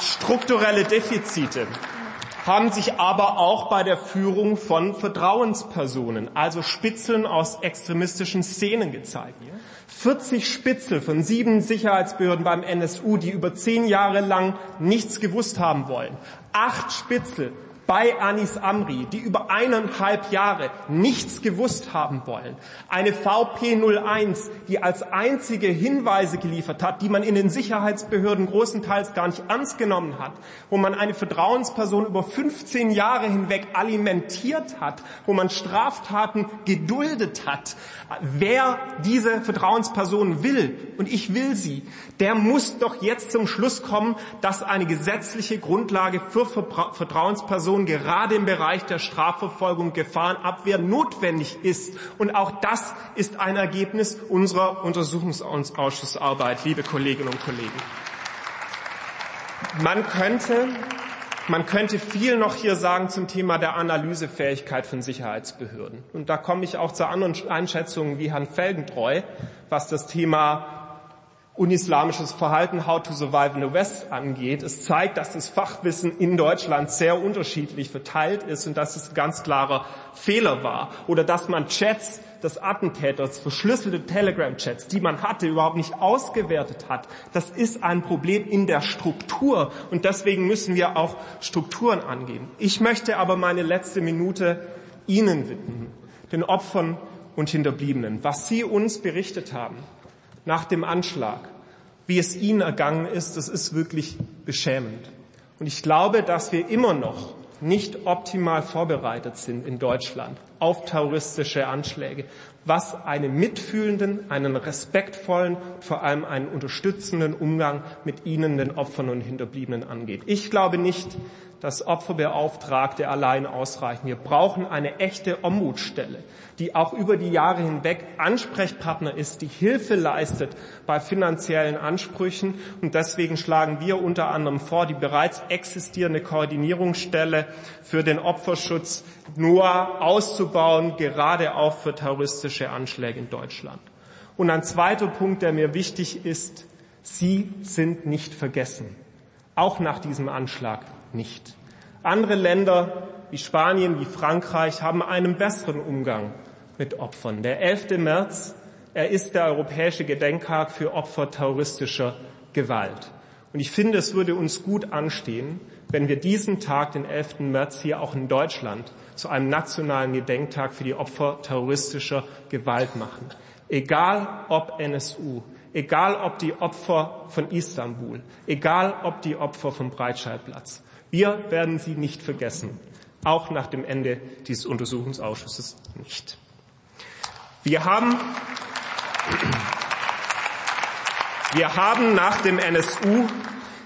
[SPEAKER 6] Strukturelle Defizite haben sich aber auch bei der Führung von Vertrauenspersonen, also Spitzeln aus extremistischen Szenen gezeigt. 40 Spitzel von sieben Sicherheitsbehörden beim NSU, die über zehn Jahre lang nichts gewusst haben wollen. Acht Spitzel bei Anis Amri, die über eineinhalb Jahre nichts gewusst haben wollen. Eine VP 01, die als einzige Hinweise geliefert hat, die man in den Sicherheitsbehörden großenteils gar nicht ernst genommen hat, wo man eine Vertrauensperson über 15 Jahre hinweg alimentiert hat, wo man Straftaten geduldet hat. Wer diese Vertrauensperson will, und ich will sie, der muss doch jetzt zum Schluss kommen, dass eine gesetzliche Grundlage für Vertrauenspersonen Kooperation gerade im Bereich der Strafverfolgung, Gefahrenabwehr notwendig ist. Und auch das ist ein Ergebnis unserer Untersuchungsausschussarbeit, liebe Kolleginnen und Kollegen. Man könnte man könnte viel noch hier sagen zum Thema der Analysefähigkeit von Sicherheitsbehörden. Und da komme ich auch zu anderen Einschätzungen wie Herrn Felgentreu, was das Thema unislamisches Verhalten How to Survive in the West angeht. Es zeigt, dass das Fachwissen in Deutschland sehr unterschiedlich verteilt ist und dass es ein ganz klarer Fehler war. Oder dass man Chats des Attentäters, verschlüsselte Telegram-Chats, die man hatte, überhaupt nicht ausgewertet hat. Das ist ein Problem in der Struktur und deswegen müssen wir auch Strukturen angehen. Ich möchte aber meine letzte Minute Ihnen widmen, den Opfern und Hinterbliebenen, was Sie uns berichtet haben nach dem Anschlag, wie es Ihnen ergangen ist, das ist wirklich beschämend. Und ich glaube, dass wir immer noch nicht optimal vorbereitet sind in Deutschland auf terroristische Anschläge, was einen mitfühlenden, einen respektvollen, vor allem einen unterstützenden Umgang mit ihnen, den Opfern und Hinterbliebenen angeht. Ich glaube nicht, dass Opferbeauftragte allein ausreichen. Wir brauchen eine echte Ombudsstelle, die auch über die Jahre hinweg Ansprechpartner ist, die Hilfe leistet bei finanziellen Ansprüchen. Und deswegen schlagen wir unter anderem vor, die bereits existierende Koordinierungsstelle für den Opferschutz nur auszubauen, gerade auch für terroristische Anschläge in Deutschland. Und ein zweiter Punkt, der mir wichtig ist, Sie sind nicht vergessen. Auch nach diesem Anschlag nicht. Andere Länder wie Spanien, wie Frankreich haben einen besseren Umgang mit Opfern. Der 11. März, er ist der europäische Gedenktag für Opfer terroristischer Gewalt. Und ich finde, es würde uns gut anstehen, wenn wir diesen Tag, den 11. März, hier auch in Deutschland zu einem nationalen Gedenktag für die Opfer terroristischer Gewalt machen. Egal ob NSU, egal ob die Opfer von Istanbul, egal ob die Opfer vom Breitscheidplatz. Wir werden sie nicht vergessen, auch nach dem Ende dieses Untersuchungsausschusses nicht. Wir haben, wir haben nach dem NSU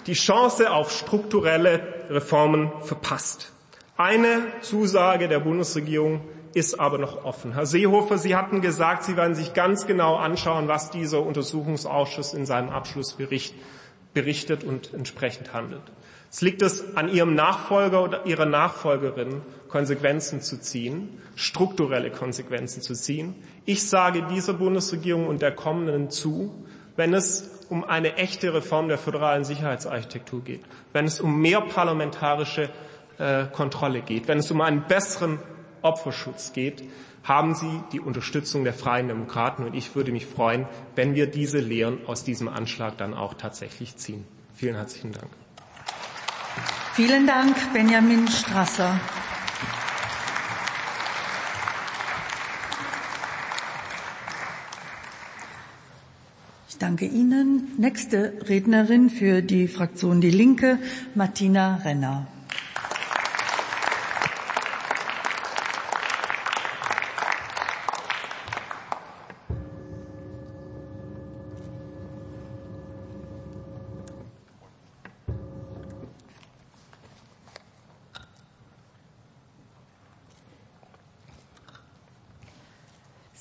[SPEAKER 6] die Chance auf strukturelle Reformen verpasst. Eine Zusage der Bundesregierung ist aber noch offen. Herr Seehofer, Sie hatten gesagt, Sie werden sich ganz genau anschauen, was dieser Untersuchungsausschuss in seinem Abschlussbericht berichtet und entsprechend handelt. Es liegt es an Ihrem Nachfolger oder Ihrer Nachfolgerin, Konsequenzen zu ziehen, strukturelle Konsequenzen zu ziehen. Ich sage dieser Bundesregierung und der kommenden zu, wenn es um eine echte Reform der föderalen Sicherheitsarchitektur geht, wenn es um mehr parlamentarische äh, Kontrolle geht, wenn es um einen besseren Opferschutz geht, haben Sie die Unterstützung der Freien Demokraten und ich würde mich freuen, wenn wir diese Lehren aus diesem Anschlag dann auch tatsächlich ziehen. Vielen herzlichen Dank.
[SPEAKER 5] Vielen Dank, Benjamin Strasser. Ich danke Ihnen. Nächste Rednerin für die Fraktion Die Linke, Martina Renner.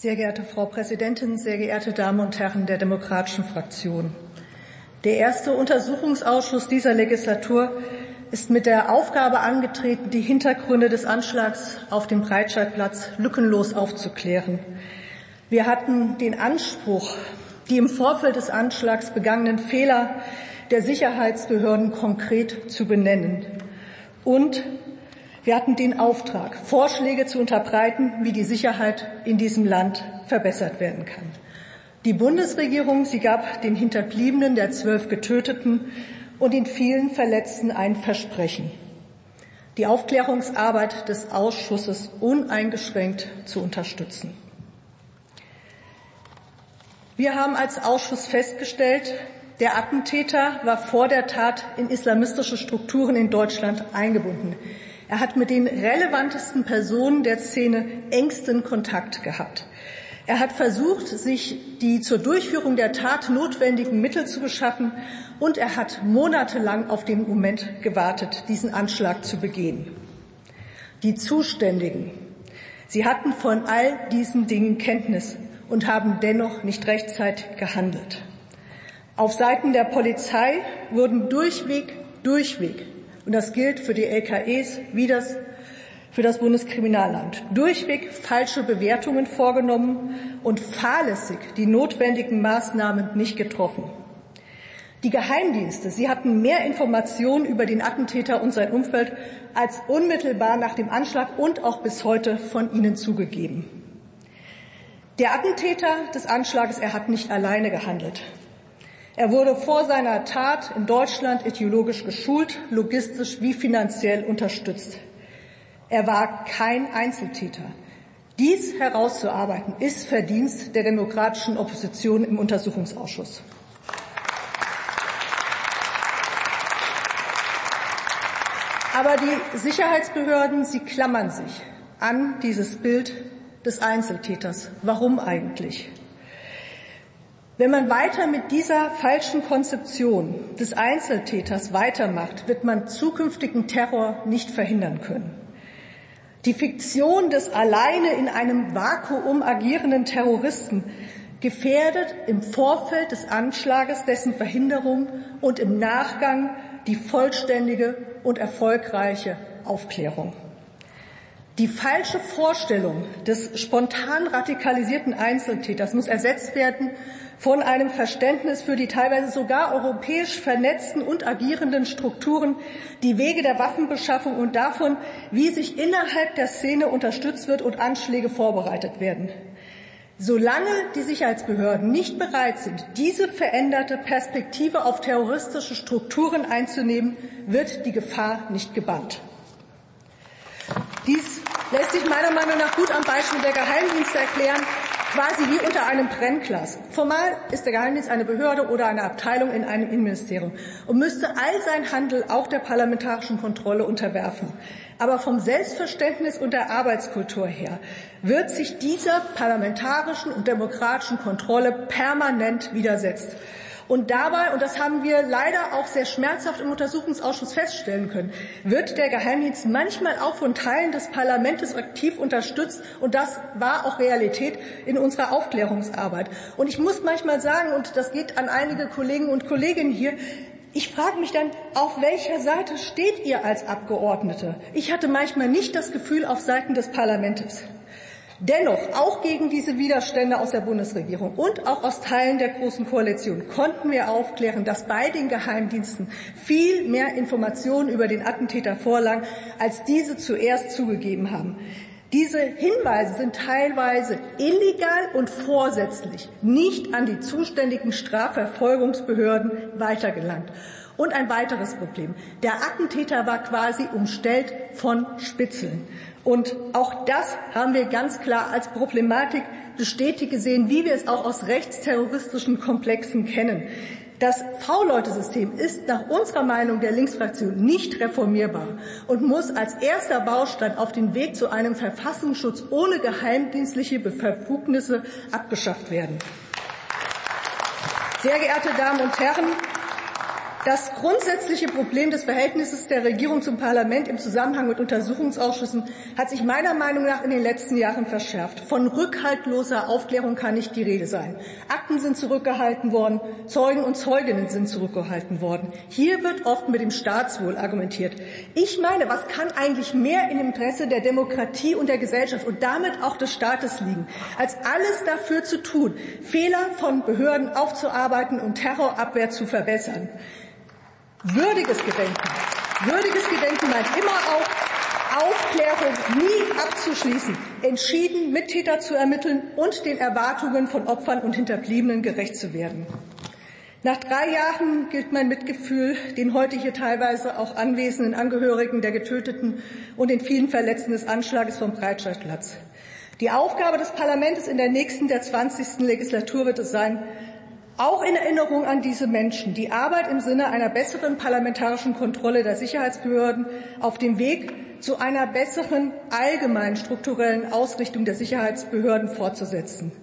[SPEAKER 7] Sehr geehrte Frau Präsidentin, sehr geehrte Damen und Herren der Demokratischen Fraktion. Der erste Untersuchungsausschuss dieser Legislatur ist mit der Aufgabe angetreten, die Hintergründe des Anschlags auf dem Breitscheidplatz lückenlos aufzuklären. Wir hatten den Anspruch, die im Vorfeld des Anschlags begangenen Fehler der Sicherheitsbehörden konkret zu benennen und wir hatten den Auftrag, Vorschläge zu unterbreiten, wie die Sicherheit in diesem Land verbessert werden kann. Die Bundesregierung, sie gab den Hinterbliebenen der zwölf Getöteten und den vielen Verletzten ein Versprechen, die Aufklärungsarbeit des Ausschusses uneingeschränkt zu unterstützen. Wir haben als Ausschuss festgestellt, der Attentäter war vor der Tat in islamistische Strukturen in Deutschland eingebunden. Er hat mit den relevantesten Personen der Szene engsten Kontakt gehabt. Er hat versucht, sich die zur Durchführung der Tat notwendigen Mittel zu beschaffen und er hat monatelang auf den Moment gewartet, diesen Anschlag zu begehen. die Zuständigen, sie hatten von all diesen Dingen Kenntnis und haben dennoch nicht rechtzeitig gehandelt. Auf Seiten der Polizei wurden durchweg, durchweg, und das gilt für die LKEs wie das für das Bundeskriminalamt, durchweg falsche Bewertungen vorgenommen und fahrlässig die notwendigen Maßnahmen nicht getroffen. Die Geheimdienste, sie hatten mehr Informationen über den Attentäter und sein Umfeld als unmittelbar nach dem Anschlag und auch bis heute von ihnen zugegeben. Der Attentäter des Anschlages, er hat nicht alleine gehandelt. Er wurde vor seiner Tat in Deutschland ideologisch geschult, logistisch wie finanziell unterstützt. Er war kein Einzeltäter. Dies herauszuarbeiten ist Verdienst der demokratischen Opposition im Untersuchungsausschuss. Aber die Sicherheitsbehörden, sie klammern sich an dieses Bild des Einzeltäters. Warum eigentlich? Wenn man weiter mit dieser falschen Konzeption des Einzeltäters weitermacht, wird man zukünftigen Terror nicht verhindern können. Die Fiktion des alleine in einem Vakuum agierenden Terroristen gefährdet im Vorfeld des Anschlages dessen Verhinderung und im Nachgang die vollständige und erfolgreiche Aufklärung. Die falsche Vorstellung des spontan radikalisierten Einzeltäters muss ersetzt werden von einem Verständnis für die teilweise sogar europäisch vernetzten und agierenden Strukturen, die Wege der Waffenbeschaffung und davon, wie sich innerhalb der Szene unterstützt wird und Anschläge vorbereitet werden. Solange die Sicherheitsbehörden nicht bereit sind, diese veränderte Perspektive auf terroristische Strukturen einzunehmen, wird die Gefahr nicht gebannt. Dies lässt sich meiner Meinung nach gut am Beispiel der Geheimdienste erklären, quasi wie unter einem Brennglas. Formal ist der Geheimdienst eine Behörde oder eine Abteilung in einem Innenministerium und müsste all sein Handel auch der parlamentarischen Kontrolle unterwerfen. Aber vom Selbstverständnis und der Arbeitskultur her wird sich dieser parlamentarischen und demokratischen Kontrolle permanent widersetzt. Und dabei, und das haben wir leider auch sehr schmerzhaft im Untersuchungsausschuss feststellen können, wird der Geheimdienst manchmal auch von Teilen des Parlaments aktiv unterstützt. Und das war auch Realität in unserer Aufklärungsarbeit. Und ich muss manchmal sagen, und das geht an einige Kollegen und Kolleginnen hier, ich frage mich dann, auf welcher Seite steht ihr als Abgeordnete? Ich hatte manchmal nicht das Gefühl auf Seiten des Parlaments. Dennoch, auch gegen diese Widerstände aus der Bundesregierung und auch aus Teilen der Großen Koalition konnten wir aufklären, dass bei den Geheimdiensten viel mehr Informationen über den Attentäter vorlagen, als diese zuerst zugegeben haben. Diese Hinweise sind teilweise illegal und vorsätzlich nicht an die zuständigen Strafverfolgungsbehörden weitergelangt. Und ein weiteres Problem. Der Attentäter war quasi umstellt von Spitzeln. Und auch das haben wir ganz klar als Problematik bestätigt gesehen, wie wir es auch aus rechtsterroristischen Komplexen kennen. Das V-Leute-System ist nach unserer Meinung der Linksfraktion nicht reformierbar und muss als erster Baustein auf den Weg zu einem Verfassungsschutz ohne geheimdienstliche Befugnisse abgeschafft werden. Sehr geehrte Damen und Herren, das grundsätzliche Problem des Verhältnisses der Regierung zum Parlament im Zusammenhang mit Untersuchungsausschüssen hat sich meiner Meinung nach in den letzten Jahren verschärft. Von rückhaltloser Aufklärung kann nicht die Rede sein. Akten sind zurückgehalten worden, Zeugen und Zeuginnen sind zurückgehalten worden. Hier wird oft mit dem Staatswohl argumentiert. Ich meine, was kann eigentlich mehr im Interesse der Demokratie und der Gesellschaft und damit auch des Staates liegen, als alles dafür zu tun, Fehler von Behörden aufzuarbeiten und Terrorabwehr zu verbessern. Würdiges Gedenken. Würdiges Gedenken meint immer auch, Aufklärung nie abzuschließen, entschieden Mittäter zu ermitteln und den Erwartungen von Opfern und Hinterbliebenen gerecht zu werden. Nach drei Jahren gilt mein Mitgefühl den heute hier teilweise auch anwesenden Angehörigen der Getöteten und den vielen Verletzten des Anschlages vom Breitscheidplatz. Die Aufgabe des Parlaments in der nächsten, der 20. Legislatur wird es sein, auch in Erinnerung an diese Menschen die Arbeit im Sinne einer besseren parlamentarischen Kontrolle der Sicherheitsbehörden auf dem Weg zu einer besseren allgemeinen strukturellen Ausrichtung der Sicherheitsbehörden fortzusetzen.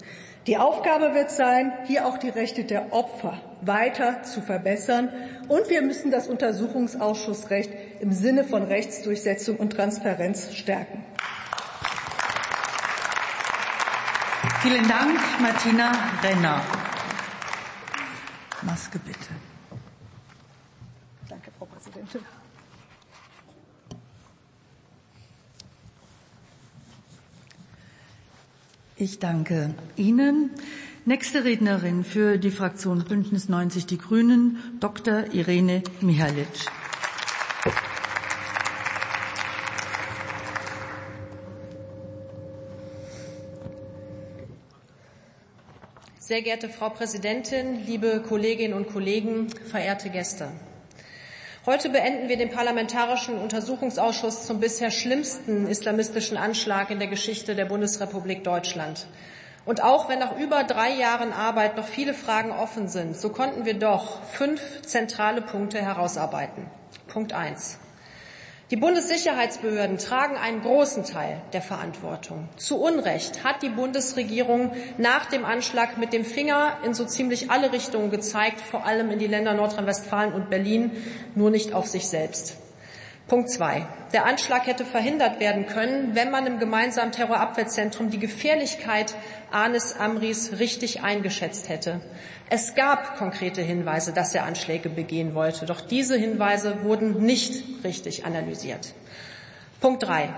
[SPEAKER 7] Die Aufgabe wird sein, hier auch die Rechte der Opfer weiter zu verbessern. Und wir müssen das Untersuchungsausschussrecht im Sinne von Rechtsdurchsetzung und Transparenz stärken.
[SPEAKER 5] Vielen Dank, Martina Renner. Maske bitte.
[SPEAKER 7] Danke, Frau Präsidentin.
[SPEAKER 5] Ich danke Ihnen. Nächste Rednerin für die Fraktion Bündnis 90 Die Grünen, Dr. Irene Mihalic.
[SPEAKER 8] Sehr geehrte Frau Präsidentin, liebe Kolleginnen und Kollegen, verehrte Gäste. Heute beenden wir den Parlamentarischen Untersuchungsausschuss zum bisher schlimmsten islamistischen Anschlag in der Geschichte der Bundesrepublik Deutschland. Und auch wenn nach über drei Jahren Arbeit noch viele Fragen offen sind, so konnten wir doch fünf zentrale Punkte herausarbeiten. Punkt eins. Die Bundessicherheitsbehörden tragen einen großen Teil der Verantwortung. Zu Unrecht hat die Bundesregierung nach dem Anschlag mit dem Finger in so ziemlich alle Richtungen gezeigt, vor allem in die Länder Nordrhein-Westfalen und Berlin, nur nicht auf sich selbst. Punkt zwei. Der Anschlag hätte verhindert werden können, wenn man im gemeinsamen Terrorabwehrzentrum die Gefährlichkeit Anis Amris richtig eingeschätzt hätte. Es gab konkrete Hinweise, dass er Anschläge begehen wollte, doch diese Hinweise wurden nicht richtig analysiert. Punkt drei.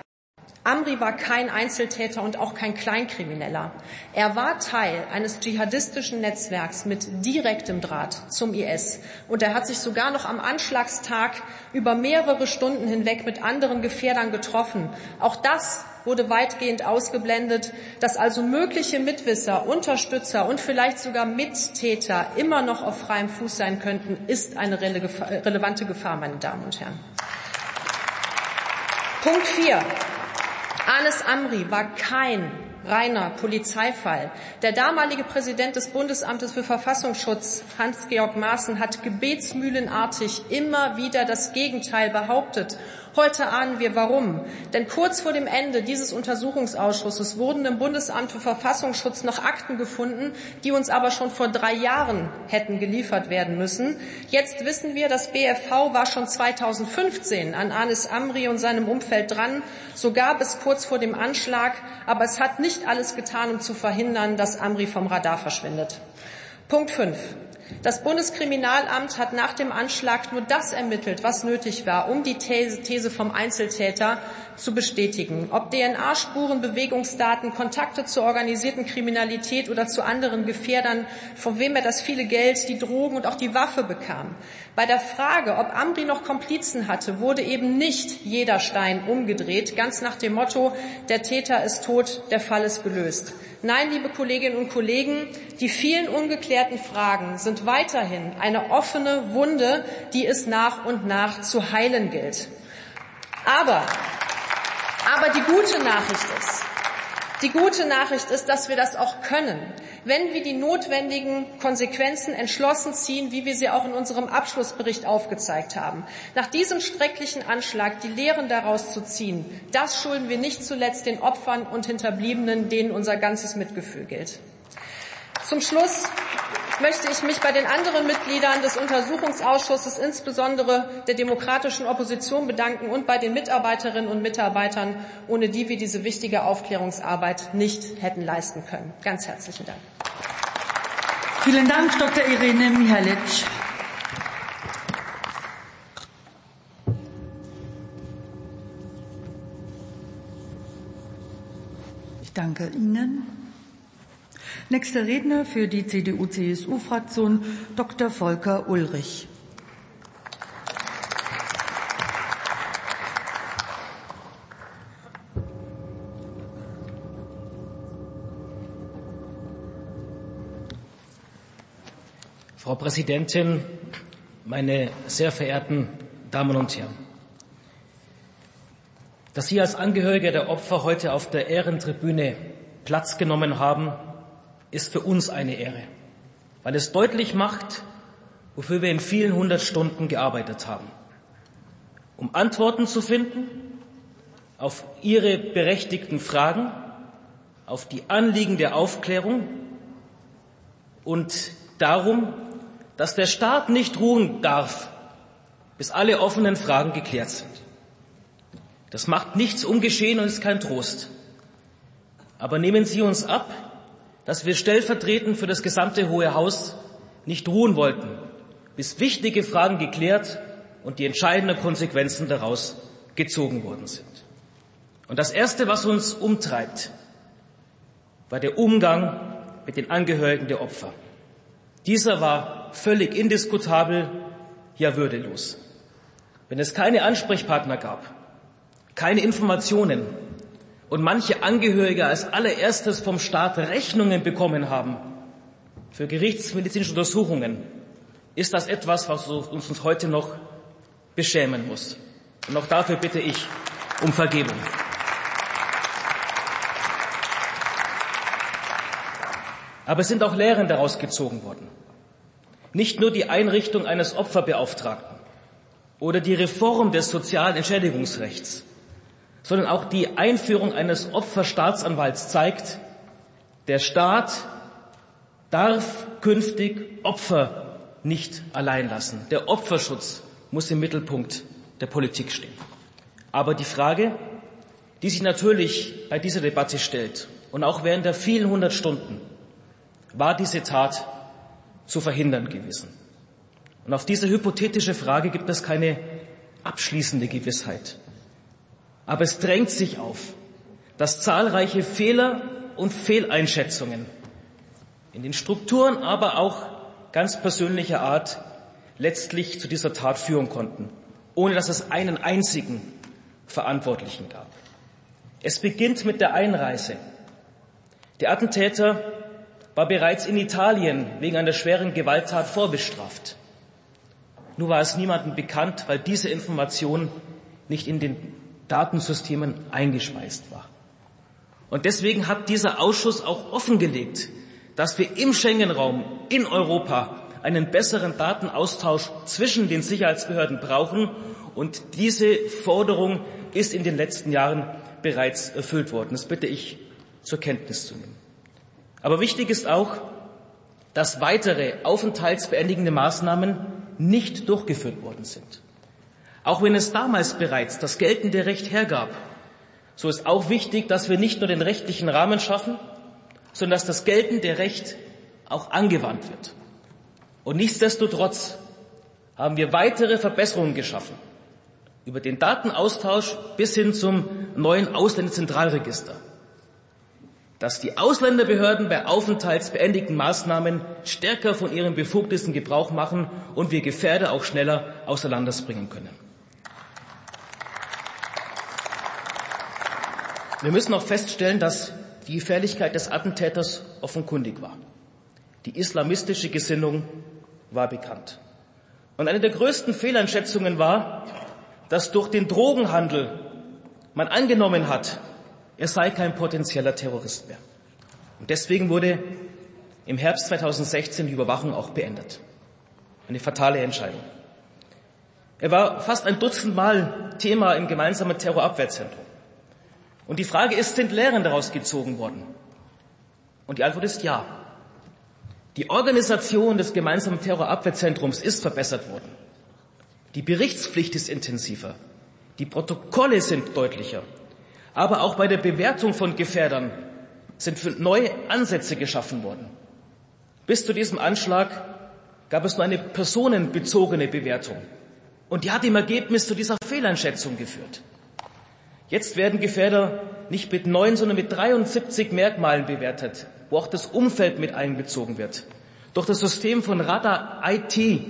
[SPEAKER 8] Amri war kein Einzeltäter und auch kein Kleinkrimineller. Er war Teil eines dschihadistischen Netzwerks mit direktem Draht zum IS. Und er hat sich sogar noch am Anschlagstag über mehrere Stunden hinweg mit anderen Gefährdern getroffen. Auch das wurde weitgehend ausgeblendet, dass also mögliche Mitwisser, Unterstützer und vielleicht sogar Mittäter immer noch auf freiem Fuß sein könnten, ist eine relevante Gefahr, meine Damen und Herren. Punkt 4. Anis Amri war kein reiner Polizeifall. Der damalige Präsident des Bundesamtes für Verfassungsschutz, Hans-Georg Maaßen, hat gebetsmühlenartig immer wieder das Gegenteil behauptet. Heute ahnen wir warum. Denn kurz vor dem Ende dieses Untersuchungsausschusses wurden im Bundesamt für Verfassungsschutz noch Akten gefunden, die uns aber schon vor drei Jahren hätten geliefert werden müssen. Jetzt wissen wir, das BFV war schon 2015 an Anis Amri und seinem Umfeld dran, sogar bis kurz vor dem Anschlag. Aber es hat nicht alles getan, um zu verhindern, dass Amri vom Radar verschwindet. Punkt 5. Das Bundeskriminalamt hat nach dem Anschlag nur das ermittelt, was nötig war, um die These vom Einzeltäter zu bestätigen. Ob DNA-Spuren, Bewegungsdaten, Kontakte zur organisierten Kriminalität oder zu anderen Gefährdern, von wem er das viele Geld, die Drogen und auch die Waffe bekam. Bei der Frage, ob Amri noch Komplizen hatte, wurde eben nicht jeder Stein umgedreht, ganz nach dem Motto, der Täter ist tot, der Fall ist gelöst. Nein, liebe Kolleginnen und Kollegen, die vielen ungeklärten Fragen sind weiterhin eine offene Wunde, die es nach und nach zu heilen gilt. Aber aber die gute Nachricht ist, die gute Nachricht ist, dass wir das auch können, wenn wir die notwendigen Konsequenzen entschlossen ziehen, wie wir sie auch in unserem Abschlussbericht aufgezeigt haben. Nach diesem schrecklichen Anschlag die Lehren daraus zu ziehen, das schulden wir nicht zuletzt den Opfern und Hinterbliebenen, denen unser ganzes Mitgefühl gilt. Zum Schluss möchte ich mich bei den anderen Mitgliedern des Untersuchungsausschusses, insbesondere der demokratischen Opposition, bedanken und bei den Mitarbeiterinnen und Mitarbeitern, ohne die wir diese wichtige Aufklärungsarbeit nicht hätten leisten können. Ganz herzlichen Dank.
[SPEAKER 5] Vielen Dank, Dr. Irene Mihalic. Ich danke Ihnen. Nächster Redner für die CDU-CSU-Fraktion, Dr. Volker Ulrich.
[SPEAKER 9] Frau Präsidentin, meine sehr verehrten Damen und Herren! Dass Sie als Angehörige der Opfer heute auf der Ehrentribüne Platz genommen haben, ist für uns eine Ehre, weil es deutlich macht, wofür wir in vielen hundert Stunden gearbeitet haben, um Antworten zu finden auf Ihre berechtigten Fragen, auf die Anliegen der Aufklärung und darum, dass der Staat nicht ruhen darf, bis alle offenen Fragen geklärt sind. Das macht nichts ungeschehen und ist kein Trost. Aber nehmen Sie uns ab, dass wir stellvertretend für das gesamte Hohe Haus nicht ruhen wollten, bis wichtige Fragen geklärt und die entscheidenden Konsequenzen daraus gezogen worden sind. Und das Erste, was uns umtreibt, war der Umgang mit den Angehörigen der Opfer. Dieser war völlig indiskutabel, ja würdelos. Wenn es keine Ansprechpartner gab, keine Informationen und manche Angehörige als allererstes vom Staat Rechnungen bekommen haben für gerichtsmedizinische Untersuchungen, ist das etwas, was uns heute noch beschämen muss. Und auch dafür bitte ich um Vergebung. Aber es sind auch Lehren daraus gezogen worden. Nicht nur die Einrichtung eines Opferbeauftragten oder die Reform des sozialen Entschädigungsrechts, sondern auch die Einführung eines Opferstaatsanwalts zeigt, der Staat darf künftig Opfer nicht allein lassen. Der Opferschutz muss im Mittelpunkt der Politik stehen. Aber die Frage, die sich natürlich bei dieser Debatte stellt und auch während der vielen hundert Stunden, war diese Tat zu verhindern gewesen? Und auf diese hypothetische Frage gibt es keine abschließende Gewissheit. Aber es drängt sich auf, dass zahlreiche Fehler und Fehleinschätzungen in den Strukturen, aber auch ganz persönlicher Art letztlich zu dieser Tat führen konnten, ohne dass es einen einzigen Verantwortlichen gab. Es beginnt mit der Einreise. Der Attentäter war bereits in Italien wegen einer schweren Gewalttat vorbestraft. Nur war es niemandem bekannt, weil diese Information nicht in den Datensystemen eingespeist war. Und deswegen hat dieser Ausschuss auch offengelegt, dass wir im Schengen-Raum in Europa einen besseren Datenaustausch zwischen den Sicherheitsbehörden brauchen. Und diese Forderung ist in den letzten Jahren bereits erfüllt worden. Das bitte ich zur Kenntnis zu nehmen. Aber wichtig ist auch, dass weitere aufenthaltsbeendigende Maßnahmen nicht durchgeführt worden sind. Auch wenn es damals bereits das geltende Recht hergab, so ist auch wichtig, dass wir nicht nur den rechtlichen Rahmen schaffen, sondern dass das geltende Recht auch angewandt wird. Und nichtsdestotrotz haben wir weitere Verbesserungen geschaffen. Über den Datenaustausch bis hin zum neuen Ausländerzentralregister dass die Ausländerbehörden bei aufenthaltsbeendigten Maßnahmen stärker von ihren Befugnissen Gebrauch machen und wir Gefährder auch schneller außer Landes bringen können. Wir müssen auch feststellen, dass die Gefährlichkeit des Attentäters offenkundig war. Die islamistische Gesinnung war bekannt. Und eine der größten Fehleinschätzungen war, dass durch den Drogenhandel man angenommen hat, er sei kein potenzieller Terrorist mehr. Und deswegen wurde im Herbst 2016 die Überwachung auch beendet. Eine fatale Entscheidung. Er war fast ein Dutzend Mal Thema im gemeinsamen Terrorabwehrzentrum. Und die Frage ist, sind Lehren daraus gezogen worden? Und die Antwort ist ja. Die Organisation des gemeinsamen Terrorabwehrzentrums ist verbessert worden. Die Berichtspflicht ist intensiver. Die Protokolle sind deutlicher. Aber auch bei der Bewertung von Gefährdern sind neue Ansätze geschaffen worden. Bis zu diesem Anschlag gab es nur eine personenbezogene Bewertung. Und die hat im Ergebnis zu dieser Fehleinschätzung geführt. Jetzt werden Gefährder nicht mit neun, sondern mit 73 Merkmalen bewertet, wo auch das Umfeld mit einbezogen wird. Durch das System von Radar IT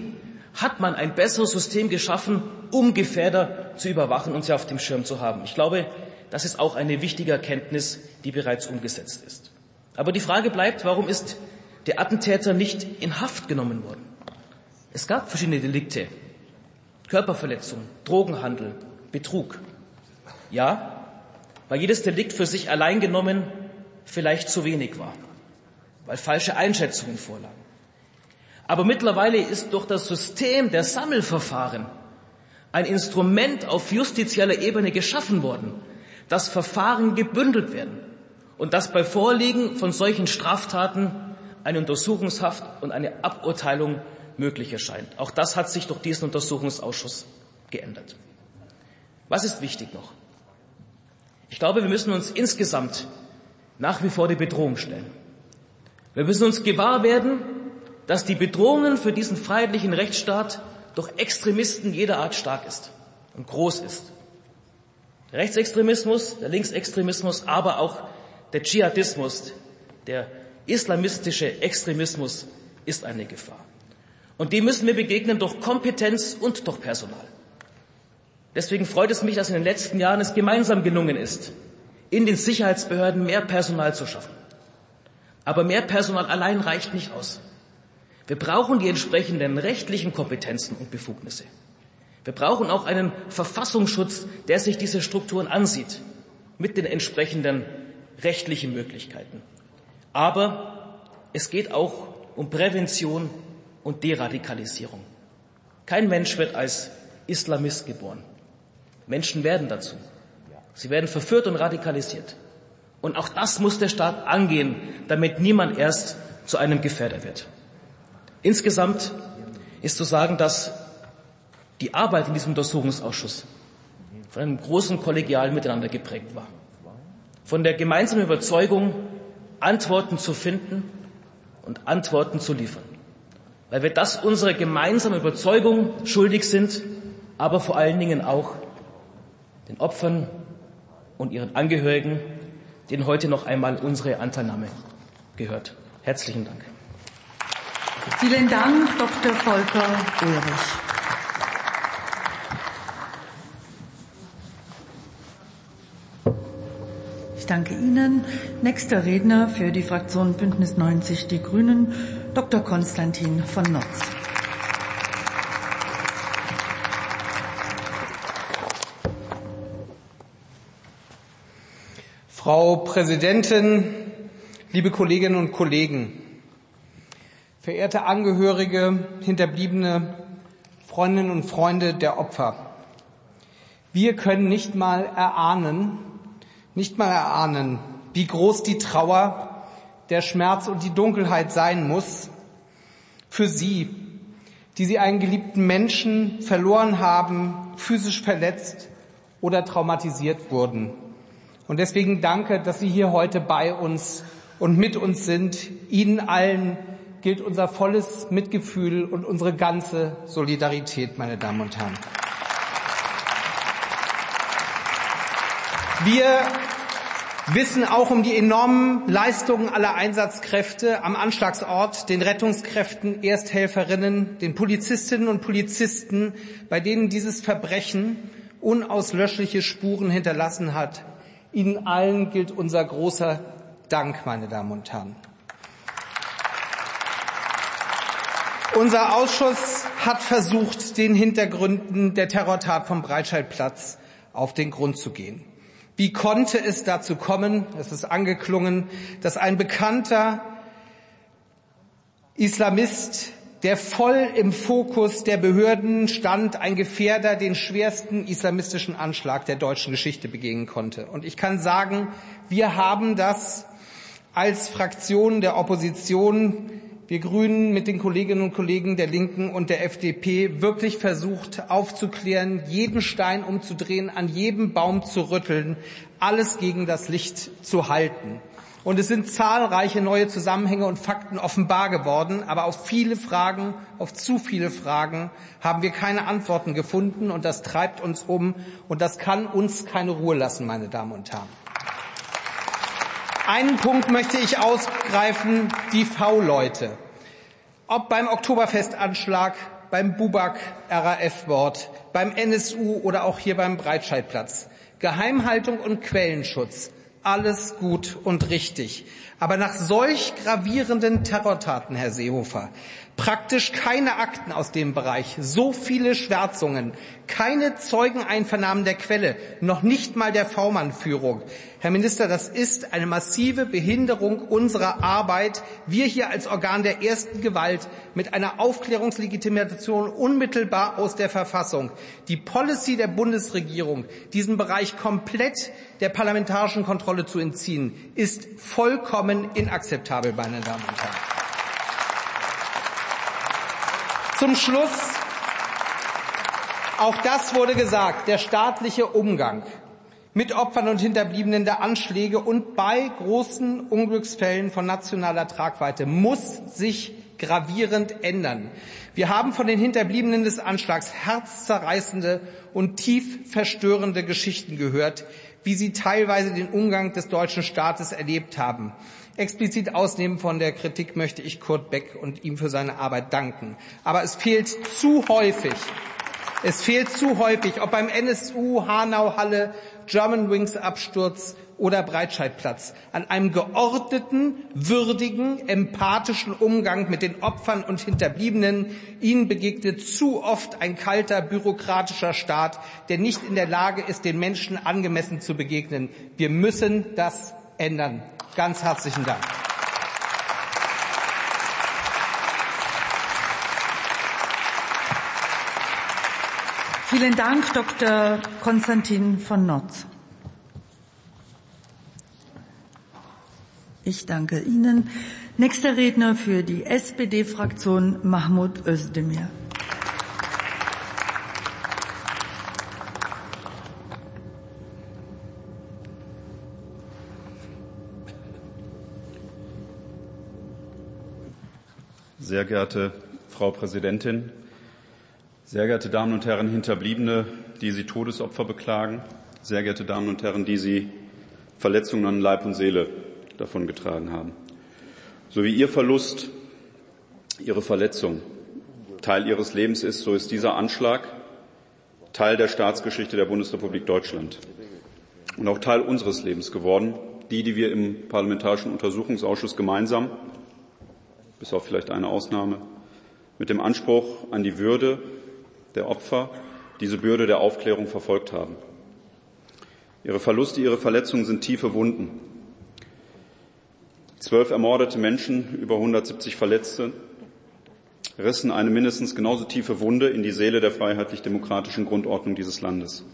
[SPEAKER 9] hat man ein besseres System geschaffen, um Gefährder zu überwachen und sie auf dem Schirm zu haben. Ich glaube, das ist auch eine wichtige Erkenntnis, die bereits umgesetzt ist. Aber die Frage bleibt, warum ist der Attentäter nicht in Haft genommen worden? Es gab verschiedene Delikte. Körperverletzung, Drogenhandel, Betrug. Ja, weil jedes Delikt für sich allein genommen vielleicht zu wenig war, weil falsche Einschätzungen vorlagen. Aber mittlerweile ist durch das System der Sammelverfahren ein Instrument auf justizieller Ebene geschaffen worden, dass Verfahren gebündelt werden und dass bei Vorliegen von solchen Straftaten eine Untersuchungshaft und eine Aburteilung möglich erscheint. Auch das hat sich durch diesen Untersuchungsausschuss geändert. Was ist wichtig noch? Ich glaube, wir müssen uns insgesamt nach wie vor die Bedrohung stellen. Wir müssen uns gewahr werden, dass die Bedrohungen für diesen freiheitlichen Rechtsstaat durch Extremisten jeder Art stark ist und groß ist. Der Rechtsextremismus, der Linksextremismus, aber auch der Dschihadismus, der islamistische Extremismus ist eine Gefahr. Und dem müssen wir begegnen durch Kompetenz und durch Personal. Deswegen freut es mich, dass in den letzten Jahren es gemeinsam gelungen ist, in den Sicherheitsbehörden mehr Personal zu schaffen. Aber mehr Personal allein reicht nicht aus. Wir brauchen die entsprechenden rechtlichen Kompetenzen und Befugnisse. Wir brauchen auch einen Verfassungsschutz, der sich diese Strukturen ansieht, mit den entsprechenden rechtlichen Möglichkeiten. Aber es geht auch um Prävention und Deradikalisierung. Kein Mensch wird als Islamist geboren. Menschen werden dazu. Sie werden verführt und radikalisiert. Und auch das muss der Staat angehen, damit niemand erst zu einem Gefährder wird. Insgesamt ist zu sagen, dass die Arbeit in diesem Untersuchungsausschuss von einem großen kollegialen Miteinander geprägt war. Von der gemeinsamen Überzeugung, Antworten zu finden und Antworten zu liefern. Weil wir das unserer gemeinsamen Überzeugung schuldig sind, aber vor allen Dingen auch den Opfern und ihren Angehörigen, denen heute noch einmal unsere Anteilnahme gehört. Herzlichen Dank.
[SPEAKER 5] Vielen Dank, Dr. Volker Ulrich. Ich danke Ihnen. Nächster Redner für die Fraktion Bündnis 90 Die Grünen, Dr. Konstantin von Notz.
[SPEAKER 10] Frau Präsidentin, liebe Kolleginnen und Kollegen, verehrte Angehörige, Hinterbliebene, Freundinnen und Freunde der Opfer. Wir können nicht mal erahnen, nicht mal erahnen, wie groß die Trauer, der Schmerz und die Dunkelheit sein muss für Sie, die Sie einen geliebten Menschen verloren haben, physisch verletzt oder traumatisiert wurden. Und deswegen danke, dass Sie hier heute bei uns und mit uns sind. Ihnen allen gilt unser volles Mitgefühl und unsere ganze Solidarität, meine Damen und Herren. Wir wissen auch um die enormen Leistungen aller Einsatzkräfte am Anschlagsort, den Rettungskräften, Ersthelferinnen, den Polizistinnen und Polizisten, bei denen dieses Verbrechen unauslöschliche Spuren hinterlassen hat. Ihnen allen gilt unser großer Dank, meine Damen und Herren. Unser Ausschuss hat versucht, den Hintergründen der Terrortat vom Breitscheidplatz auf den Grund zu gehen. Wie konnte es dazu kommen, es ist angeklungen, dass ein bekannter Islamist der voll im Fokus der Behörden stand, ein Gefährder, den schwersten islamistischen Anschlag der deutschen Geschichte begehen konnte. Und ich kann sagen, wir haben das als Fraktion der Opposition, wir Grünen mit den Kolleginnen und Kollegen der Linken und der FDP wirklich versucht aufzuklären, jeden Stein umzudrehen, an jedem Baum zu rütteln, alles gegen das Licht zu halten. Und es sind zahlreiche neue Zusammenhänge und Fakten offenbar geworden, aber auf viele Fragen, auf zu viele Fragen haben wir keine Antworten gefunden und das treibt uns um und das kann uns keine Ruhe lassen, meine Damen und Herren. Einen Punkt möchte ich ausgreifen, die V-Leute. Ob beim Oktoberfestanschlag, beim Bubak RAF-Wort, beim NSU oder auch hier beim Breitscheidplatz. Geheimhaltung und Quellenschutz alles gut und richtig. Aber nach solch gravierenden Terrortaten, Herr Seehofer, praktisch keine Akten aus dem Bereich, so viele Schwärzungen, keine Zeugeneinvernahmen der Quelle, noch nicht mal der V-Mann-Führung. Herr Minister, das ist eine massive Behinderung unserer Arbeit. Wir hier als Organ der ersten Gewalt mit einer Aufklärungslegitimation unmittelbar aus der Verfassung. Die Policy der Bundesregierung, diesen Bereich komplett der parlamentarischen Kontrolle zu entziehen, ist vollkommen inakzeptabel, meine Damen und Herren. Zum Schluss, auch das wurde gesagt, der staatliche Umgang mit Opfern und Hinterbliebenen der Anschläge und bei großen Unglücksfällen von nationaler Tragweite muss sich gravierend ändern. Wir haben von den Hinterbliebenen des Anschlags herzzerreißende und tief verstörende Geschichten gehört, wie sie teilweise den Umgang des deutschen Staates erlebt haben. Explizit ausnehmen von der Kritik möchte ich Kurt Beck und ihm für seine Arbeit danken. Aber es fehlt zu häufig, es fehlt zu häufig, ob beim NSU, Hanau, Halle, German Wings Absturz oder Breitscheidplatz, an einem geordneten, würdigen, empathischen Umgang mit den Opfern und Hinterbliebenen. Ihnen begegnet zu oft ein kalter, bürokratischer Staat, der nicht in der Lage ist, den Menschen angemessen zu begegnen. Wir müssen das ändern. Ganz herzlichen Dank.
[SPEAKER 5] Vielen Dank, Dr. Konstantin von Notz. Ich danke Ihnen. Nächster Redner für die SPD-Fraktion Mahmoud Özdemir.
[SPEAKER 4] Sehr geehrte Frau Präsidentin, sehr geehrte Damen und Herren Hinterbliebene, die Sie Todesopfer beklagen, sehr geehrte Damen und Herren, die Sie Verletzungen an Leib und Seele davongetragen haben, so wie Ihr Verlust, Ihre Verletzung Teil Ihres Lebens ist, so ist dieser Anschlag Teil der Staatsgeschichte der Bundesrepublik Deutschland und auch Teil unseres Lebens geworden, die, die wir im Parlamentarischen Untersuchungsausschuss gemeinsam, bis auf vielleicht eine Ausnahme, mit dem Anspruch an die Würde der Opfer diese Bürde der Aufklärung verfolgt haben. Ihre Verluste, ihre Verletzungen sind tiefe Wunden. Zwölf ermordete Menschen, über 170 Verletzte rissen eine mindestens genauso tiefe Wunde in die Seele der freiheitlich-demokratischen Grundordnung dieses Landes.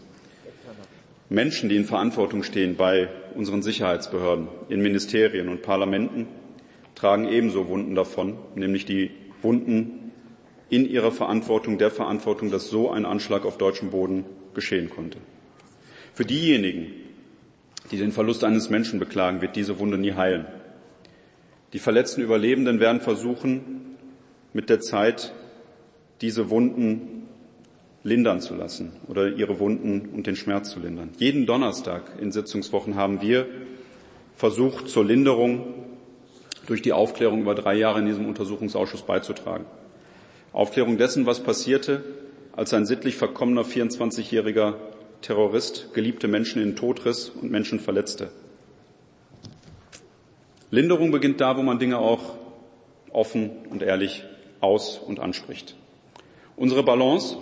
[SPEAKER 4] Menschen, die in Verantwortung stehen bei unseren Sicherheitsbehörden, in Ministerien und Parlamenten, tragen ebenso Wunden davon, nämlich die Wunden in ihrer Verantwortung, der Verantwortung, dass so ein Anschlag auf deutschem Boden geschehen konnte. Für diejenigen, die den Verlust eines Menschen beklagen, wird diese Wunde nie heilen. Die verletzten Überlebenden werden versuchen, mit der Zeit diese Wunden lindern zu lassen oder ihre Wunden und den Schmerz zu lindern. Jeden Donnerstag in Sitzungswochen haben wir versucht, zur Linderung durch die Aufklärung über drei Jahre in diesem Untersuchungsausschuss beizutragen. Aufklärung dessen, was passierte, als ein sittlich verkommener 24-jähriger Terrorist geliebte Menschen in den Tod riss und Menschen verletzte. Linderung beginnt da, wo man Dinge auch offen und ehrlich aus- und anspricht. Unsere Balance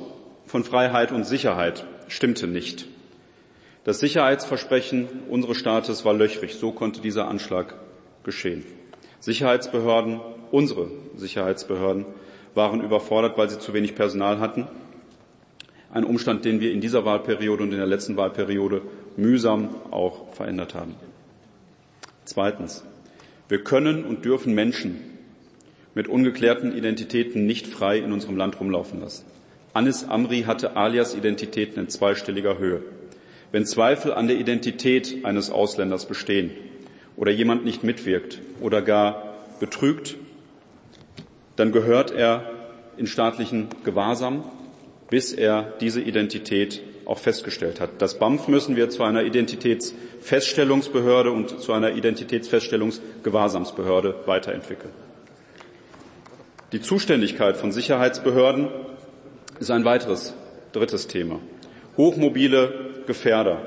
[SPEAKER 4] von Freiheit und Sicherheit stimmte nicht. Das Sicherheitsversprechen unseres Staates war löchrig. So konnte dieser Anschlag geschehen. Sicherheitsbehörden, unsere Sicherheitsbehörden, waren überfordert, weil sie zu wenig Personal hatten. Ein Umstand, den wir in dieser Wahlperiode und in der letzten Wahlperiode mühsam auch verändert haben. Zweitens. Wir können und dürfen Menschen mit ungeklärten Identitäten nicht frei in unserem Land rumlaufen lassen. Anis Amri hatte Alias-Identitäten in zweistelliger Höhe. Wenn Zweifel an der Identität eines Ausländers bestehen oder jemand nicht mitwirkt oder gar betrügt, dann gehört er in staatlichen Gewahrsam, bis er diese Identität auch festgestellt hat. Das BAMF müssen wir zu einer Identitätsfeststellungsbehörde und zu einer Identitätsfeststellungsgewahrsamsbehörde weiterentwickeln. Die Zuständigkeit von Sicherheitsbehörden ist ein weiteres, drittes Thema. Hochmobile Gefährder.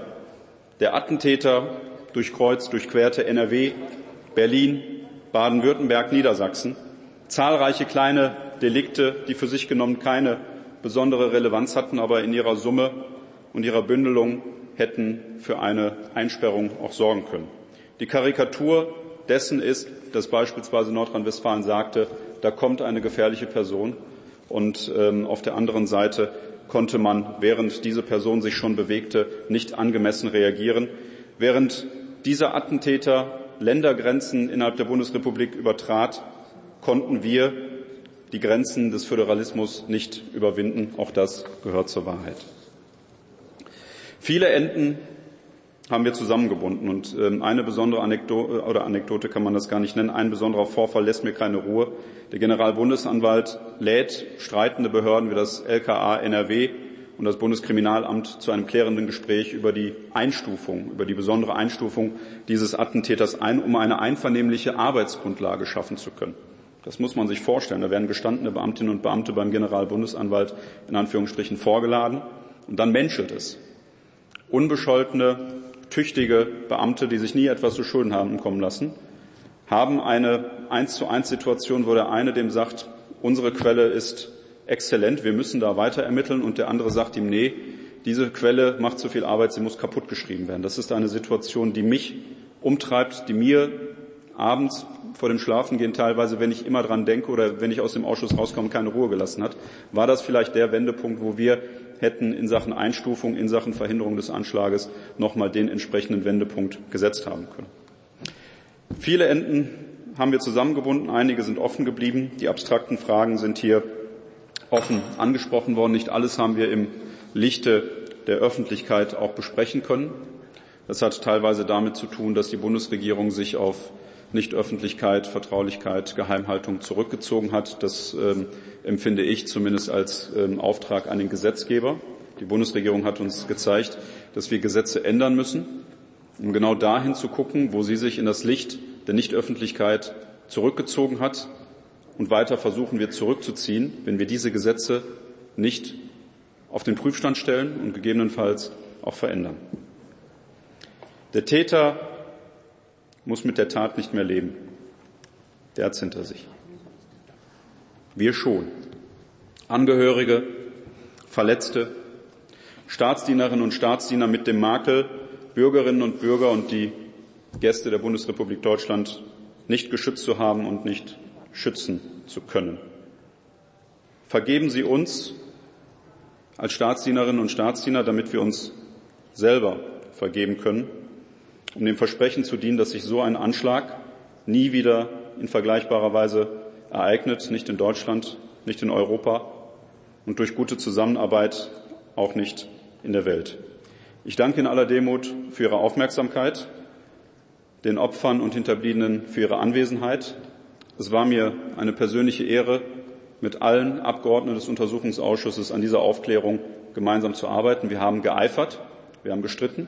[SPEAKER 4] Der Attentäter durchkreuzt, durchquerte NRW, Berlin, Baden-Württemberg, Niedersachsen zahlreiche kleine Delikte, die für sich genommen keine besondere Relevanz hatten, aber in ihrer Summe und ihrer Bündelung hätten für eine Einsperrung auch sorgen können. Die Karikatur dessen ist, dass beispielsweise Nordrhein-Westfalen sagte, da kommt eine gefährliche Person und ähm, auf der anderen Seite konnte man, während diese Person sich schon bewegte, nicht angemessen reagieren. Während dieser Attentäter Ländergrenzen innerhalb der Bundesrepublik übertrat, konnten wir die Grenzen des Föderalismus nicht überwinden. Auch das gehört zur Wahrheit. Viele Enden haben wir zusammengebunden und ähm, eine besondere Anekdote oder Anekdote kann man das gar nicht nennen. Ein besonderer Vorfall lässt mir keine Ruhe. Der Generalbundesanwalt lädt streitende Behörden wie das LKA NRW und das Bundeskriminalamt zu einem klärenden Gespräch über die Einstufung, über die besondere Einstufung dieses Attentäters ein, um eine einvernehmliche Arbeitsgrundlage schaffen zu können. Das muss man sich vorstellen. Da werden gestandene Beamtinnen und Beamte beim Generalbundesanwalt in Anführungsstrichen vorgeladen und dann menschelt es. Unbescholtene, tüchtige Beamte, die sich nie etwas zu Schulden haben kommen lassen, haben eine eins zu eins Situation, wo der eine dem sagt, unsere Quelle ist exzellent, wir müssen da weiter ermitteln und der andere sagt ihm, nee, diese Quelle macht zu viel Arbeit, sie muss kaputt geschrieben werden. Das ist eine Situation, die mich umtreibt, die mir abends vor dem Schlafengehen teilweise, wenn ich immer dran denke oder wenn ich aus dem Ausschuss rauskomme, keine Ruhe gelassen hat. War das vielleicht der Wendepunkt, wo wir hätten in Sachen Einstufung, in Sachen Verhinderung des Anschlages nochmal den entsprechenden Wendepunkt gesetzt haben können? Viele Enden haben wir zusammengebunden, einige sind offen geblieben. Die abstrakten Fragen sind hier offen angesprochen worden. Nicht alles haben wir im Lichte der Öffentlichkeit auch besprechen können. Das hat teilweise damit zu tun, dass die Bundesregierung sich auf Nichtöffentlichkeit, Vertraulichkeit, Geheimhaltung zurückgezogen hat. Das ähm, empfinde ich zumindest als ähm, Auftrag an den Gesetzgeber. Die Bundesregierung hat uns gezeigt, dass wir Gesetze ändern müssen, um genau dahin zu gucken, wo sie sich in das Licht der Nichtöffentlichkeit zurückgezogen hat. Und weiter versuchen wir zurückzuziehen, wenn wir diese Gesetze nicht auf den Prüfstand stellen und gegebenenfalls auch verändern. Der Täter muss mit der Tat nicht mehr leben. Der hat's hinter sich. Wir schon. Angehörige, Verletzte, Staatsdienerinnen und Staatsdiener mit dem Makel, Bürgerinnen und Bürger und die Gäste der Bundesrepublik Deutschland nicht geschützt zu haben und nicht schützen zu können. Vergeben Sie uns als Staatsdienerinnen und Staatsdiener, damit wir uns selber vergeben können um dem Versprechen zu dienen, dass sich so ein Anschlag nie wieder in vergleichbarer Weise ereignet, nicht in Deutschland, nicht in Europa und durch gute Zusammenarbeit auch nicht in der Welt. Ich danke in aller Demut für Ihre Aufmerksamkeit, den Opfern und Hinterbliebenen für ihre Anwesenheit. Es war mir eine persönliche Ehre, mit allen Abgeordneten des Untersuchungsausschusses an dieser Aufklärung gemeinsam zu arbeiten. Wir haben geeifert, wir haben gestritten,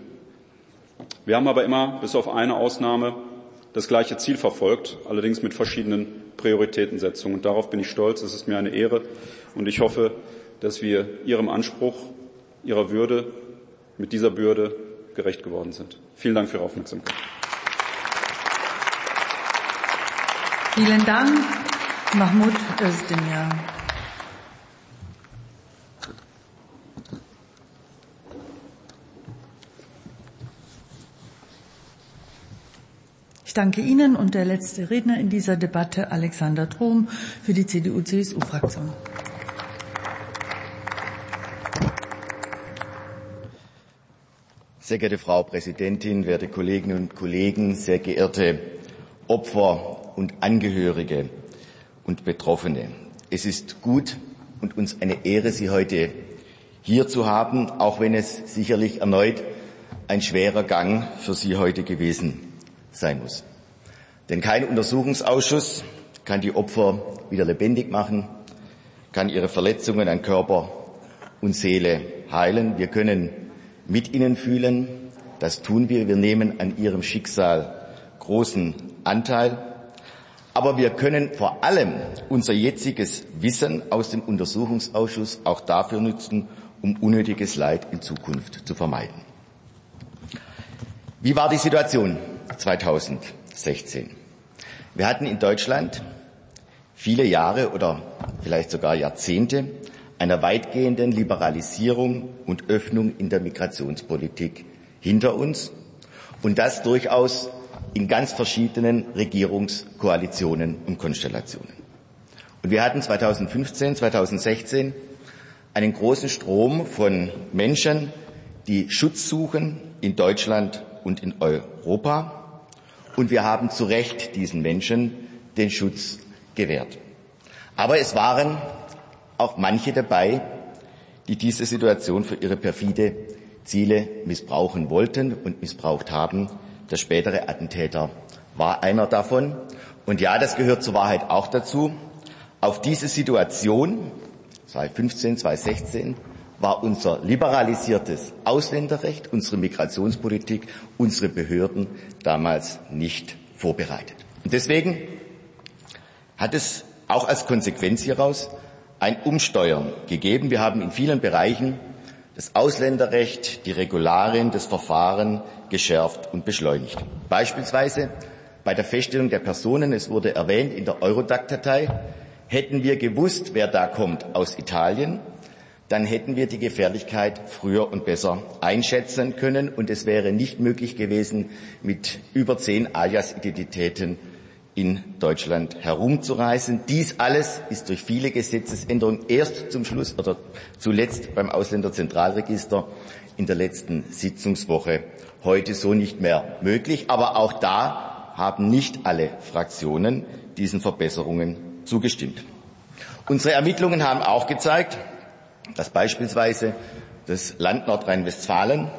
[SPEAKER 4] wir haben aber immer, bis auf eine Ausnahme, das gleiche Ziel verfolgt, allerdings mit verschiedenen Prioritätensetzungen. Und darauf bin ich stolz. Es ist mir eine Ehre. Und ich hoffe, dass wir Ihrem Anspruch, Ihrer Würde mit dieser Bürde gerecht geworden sind. Vielen Dank für Ihre Aufmerksamkeit.
[SPEAKER 5] Vielen Dank, Mahmoud Özdemir. Danke Ihnen und der letzte Redner in dieser Debatte, Alexander Trom für die CDU-CSU-Fraktion.
[SPEAKER 11] Sehr geehrte Frau Präsidentin, werte Kolleginnen und Kollegen, sehr geehrte Opfer und Angehörige und Betroffene. Es ist gut und uns eine Ehre, Sie heute hier zu haben, auch wenn es sicherlich erneut ein schwerer Gang für Sie heute gewesen sein muss. Denn kein Untersuchungsausschuss kann die Opfer wieder lebendig machen, kann ihre Verletzungen an Körper und Seele heilen. Wir können mit ihnen fühlen. Das tun wir. Wir nehmen an ihrem Schicksal großen Anteil. Aber wir können vor allem unser jetziges Wissen aus dem Untersuchungsausschuss auch dafür nutzen, um unnötiges Leid in Zukunft zu vermeiden. Wie war die Situation 2016? Wir hatten in Deutschland viele Jahre oder vielleicht sogar Jahrzehnte einer weitgehenden Liberalisierung und Öffnung in der Migrationspolitik hinter uns und das durchaus in ganz verschiedenen Regierungskoalitionen und Konstellationen. Und wir hatten 2015, 2016 einen großen Strom von Menschen, die Schutz suchen in Deutschland und in Europa und wir haben zu Recht diesen Menschen den Schutz gewährt. Aber es waren auch manche dabei, die diese Situation für ihre perfide Ziele missbrauchen wollten und missbraucht haben. Der spätere Attentäter war einer davon. Und ja, das gehört zur Wahrheit auch dazu. Auf diese Situation 2015, 2016 war unser liberalisiertes Ausländerrecht, unsere Migrationspolitik, unsere Behörden damals nicht vorbereitet. Und deswegen hat es auch als Konsequenz hieraus ein Umsteuern gegeben. Wir haben in vielen Bereichen das Ausländerrecht, die Regularien, das Verfahren geschärft und beschleunigt. Beispielsweise bei der Feststellung der Personen, es wurde erwähnt in der Eurodac-Datei, hätten wir gewusst, wer da kommt aus Italien, dann hätten wir die Gefährlichkeit früher und besser einschätzen können und es wäre nicht möglich gewesen, mit über zehn Alias-Identitäten in Deutschland herumzureisen. Dies alles ist durch viele Gesetzesänderungen erst zum Schluss oder zuletzt beim Ausländerzentralregister in der letzten Sitzungswoche heute so nicht mehr möglich. Aber auch da haben nicht alle Fraktionen diesen Verbesserungen zugestimmt. Unsere Ermittlungen haben auch gezeigt, dass beispielsweise das Land Nordrhein-Westfalen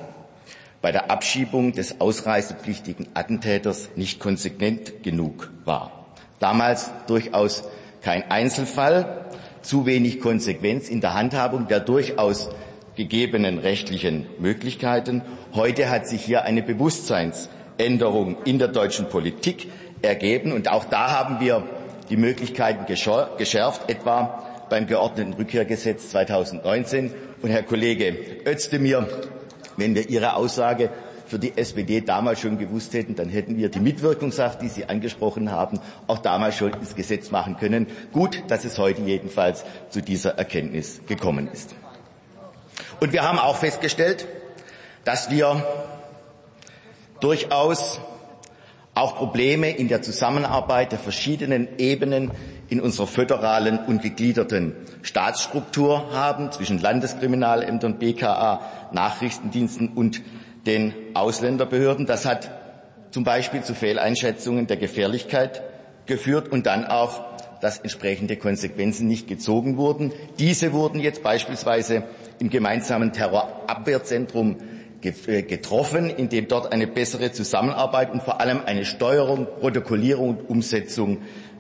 [SPEAKER 11] bei der Abschiebung des ausreisepflichtigen Attentäters nicht konsequent genug war. Damals durchaus kein Einzelfall, zu wenig Konsequenz in der Handhabung der durchaus gegebenen rechtlichen Möglichkeiten. Heute hat sich hier eine Bewusstseinsänderung in der deutschen Politik ergeben und auch da haben wir die Möglichkeiten geschärft, etwa beim geordneten Rückkehrgesetz 2019. Und Herr Kollege Özdemir, wenn wir Ihre Aussage für die SPD damals schon gewusst hätten, dann hätten wir die Mitwirkungshaft, die Sie angesprochen haben, auch damals schon ins Gesetz machen können. Gut, dass es heute jedenfalls zu dieser Erkenntnis gekommen ist. Und wir haben auch festgestellt, dass wir durchaus auch Probleme in der Zusammenarbeit der verschiedenen Ebenen in unserer föderalen und gegliederten Staatsstruktur haben zwischen Landeskriminalämtern, BKA, Nachrichtendiensten und den Ausländerbehörden. Das hat zum Beispiel zu Fehleinschätzungen der Gefährlichkeit geführt und dann auch, dass entsprechende Konsequenzen nicht gezogen wurden. Diese wurden jetzt beispielsweise im gemeinsamen Terrorabwehrzentrum äh, getroffen, indem dort eine bessere Zusammenarbeit und vor allem eine Steuerung, Protokollierung und Umsetzung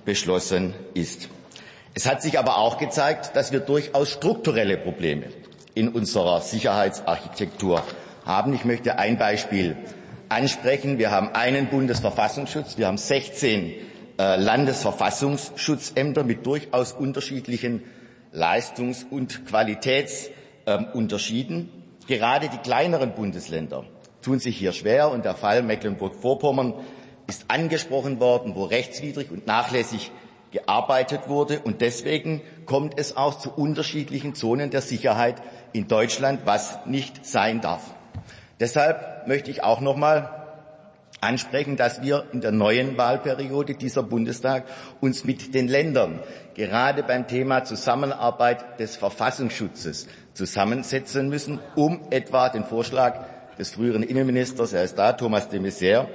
[SPEAKER 11] beschlossen ist. Es hat sich aber auch gezeigt, dass wir durchaus strukturelle Probleme in unserer Sicherheitsarchitektur haben. Ich möchte ein Beispiel ansprechen. Wir haben einen Bundesverfassungsschutz, wir haben 16 äh, Landesverfassungsschutzämter mit durchaus unterschiedlichen Leistungs- und Qualitätsunterschieden. Gerade die kleineren Bundesländer tun sich hier schwer und der Fall Mecklenburg-Vorpommern ist angesprochen worden, wo rechtswidrig und nachlässig gearbeitet wurde. Und deswegen kommt es auch zu unterschiedlichen Zonen der Sicherheit in Deutschland, was nicht sein darf. Deshalb möchte ich auch noch mal ansprechen, dass wir in der neuen Wahlperiode dieser Bundestag uns mit den Ländern gerade beim Thema Zusammenarbeit des Verfassungsschutzes zusammensetzen müssen, um etwa den Vorschlag des früheren Innenministers, er ist da, Thomas de Maizière,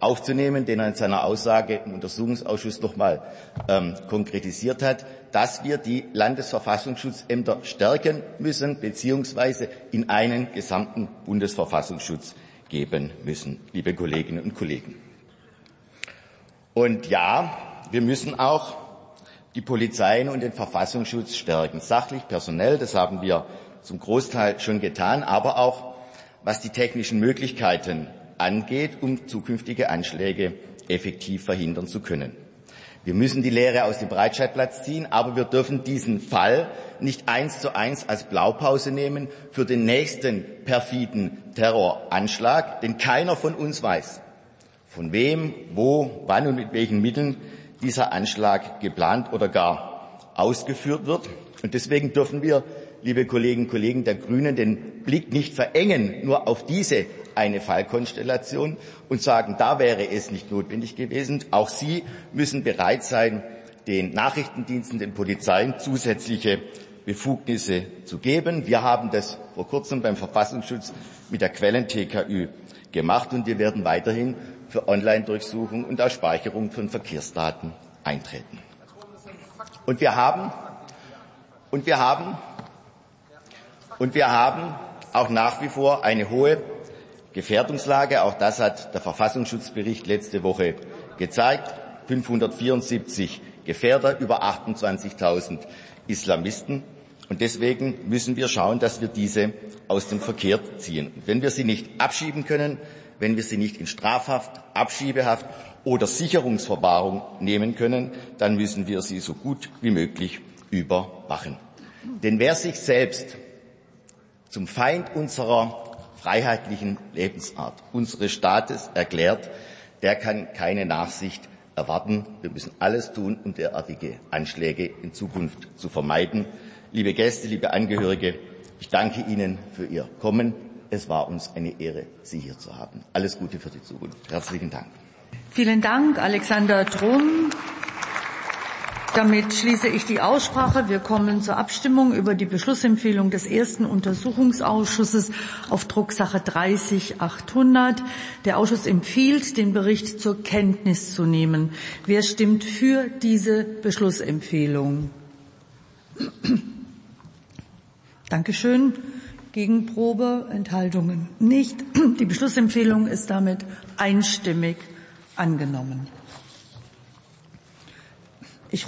[SPEAKER 11] aufzunehmen, den er in seiner Aussage im Untersuchungsausschuss noch mal ähm, konkretisiert hat, dass wir die Landesverfassungsschutzämter stärken müssen, beziehungsweise in einen gesamten Bundesverfassungsschutz geben müssen, liebe Kolleginnen und Kollegen. Und ja, wir müssen auch die Polizeien und den Verfassungsschutz stärken, sachlich, personell, das haben wir zum Großteil schon getan, aber auch was die technischen Möglichkeiten angeht, um zukünftige Anschläge effektiv verhindern zu können. Wir müssen die Lehre aus dem Breitscheidplatz ziehen, aber wir dürfen diesen Fall nicht eins zu eins als Blaupause nehmen für den nächsten perfiden Terroranschlag, denn keiner von uns weiß, von wem, wo, wann und mit welchen Mitteln dieser Anschlag geplant oder gar ausgeführt wird. Und deswegen dürfen wir, liebe Kolleginnen und Kollegen der Grünen, den Blick nicht verengen nur auf diese eine Fallkonstellation und sagen, da wäre es nicht notwendig gewesen. Auch Sie müssen bereit sein, den Nachrichtendiensten, den Polizeien zusätzliche Befugnisse zu geben. Wir haben das vor kurzem beim Verfassungsschutz mit der Quellen-TKÜ gemacht und wir werden weiterhin für Online-Durchsuchung und Ausspeicherung von Verkehrsdaten eintreten. Und wir haben, und wir haben, und wir haben auch nach wie vor eine hohe Gefährdungslage. Auch das hat der Verfassungsschutzbericht letzte Woche gezeigt. 574 Gefährder, über 28.000 Islamisten. Und deswegen müssen wir schauen, dass wir diese aus dem Verkehr ziehen. Und wenn wir sie nicht abschieben können, wenn wir sie nicht in Strafhaft, Abschiebehaft oder Sicherungsverwahrung nehmen können, dann müssen wir sie so gut wie möglich überwachen. Denn wer sich selbst zum Feind unserer freiheitlichen Lebensart unseres Staates erklärt, der kann keine Nachsicht erwarten. Wir müssen alles tun, um derartige Anschläge in Zukunft zu vermeiden. Liebe Gäste, liebe Angehörige, ich danke Ihnen für Ihr Kommen. Es war uns eine Ehre, Sie hier zu haben. Alles Gute für die Zukunft. Herzlichen Dank.
[SPEAKER 5] Vielen Dank, Alexander Drum. Damit schließe ich die Aussprache. Wir kommen zur Abstimmung über die Beschlussempfehlung des ersten Untersuchungsausschusses auf Drucksache 30800. Der Ausschuss empfiehlt, den Bericht zur Kenntnis zu nehmen. Wer stimmt für diese Beschlussempfehlung? Dankeschön. Gegenprobe, Enthaltungen nicht. Die Beschlussempfehlung ist damit einstimmig angenommen.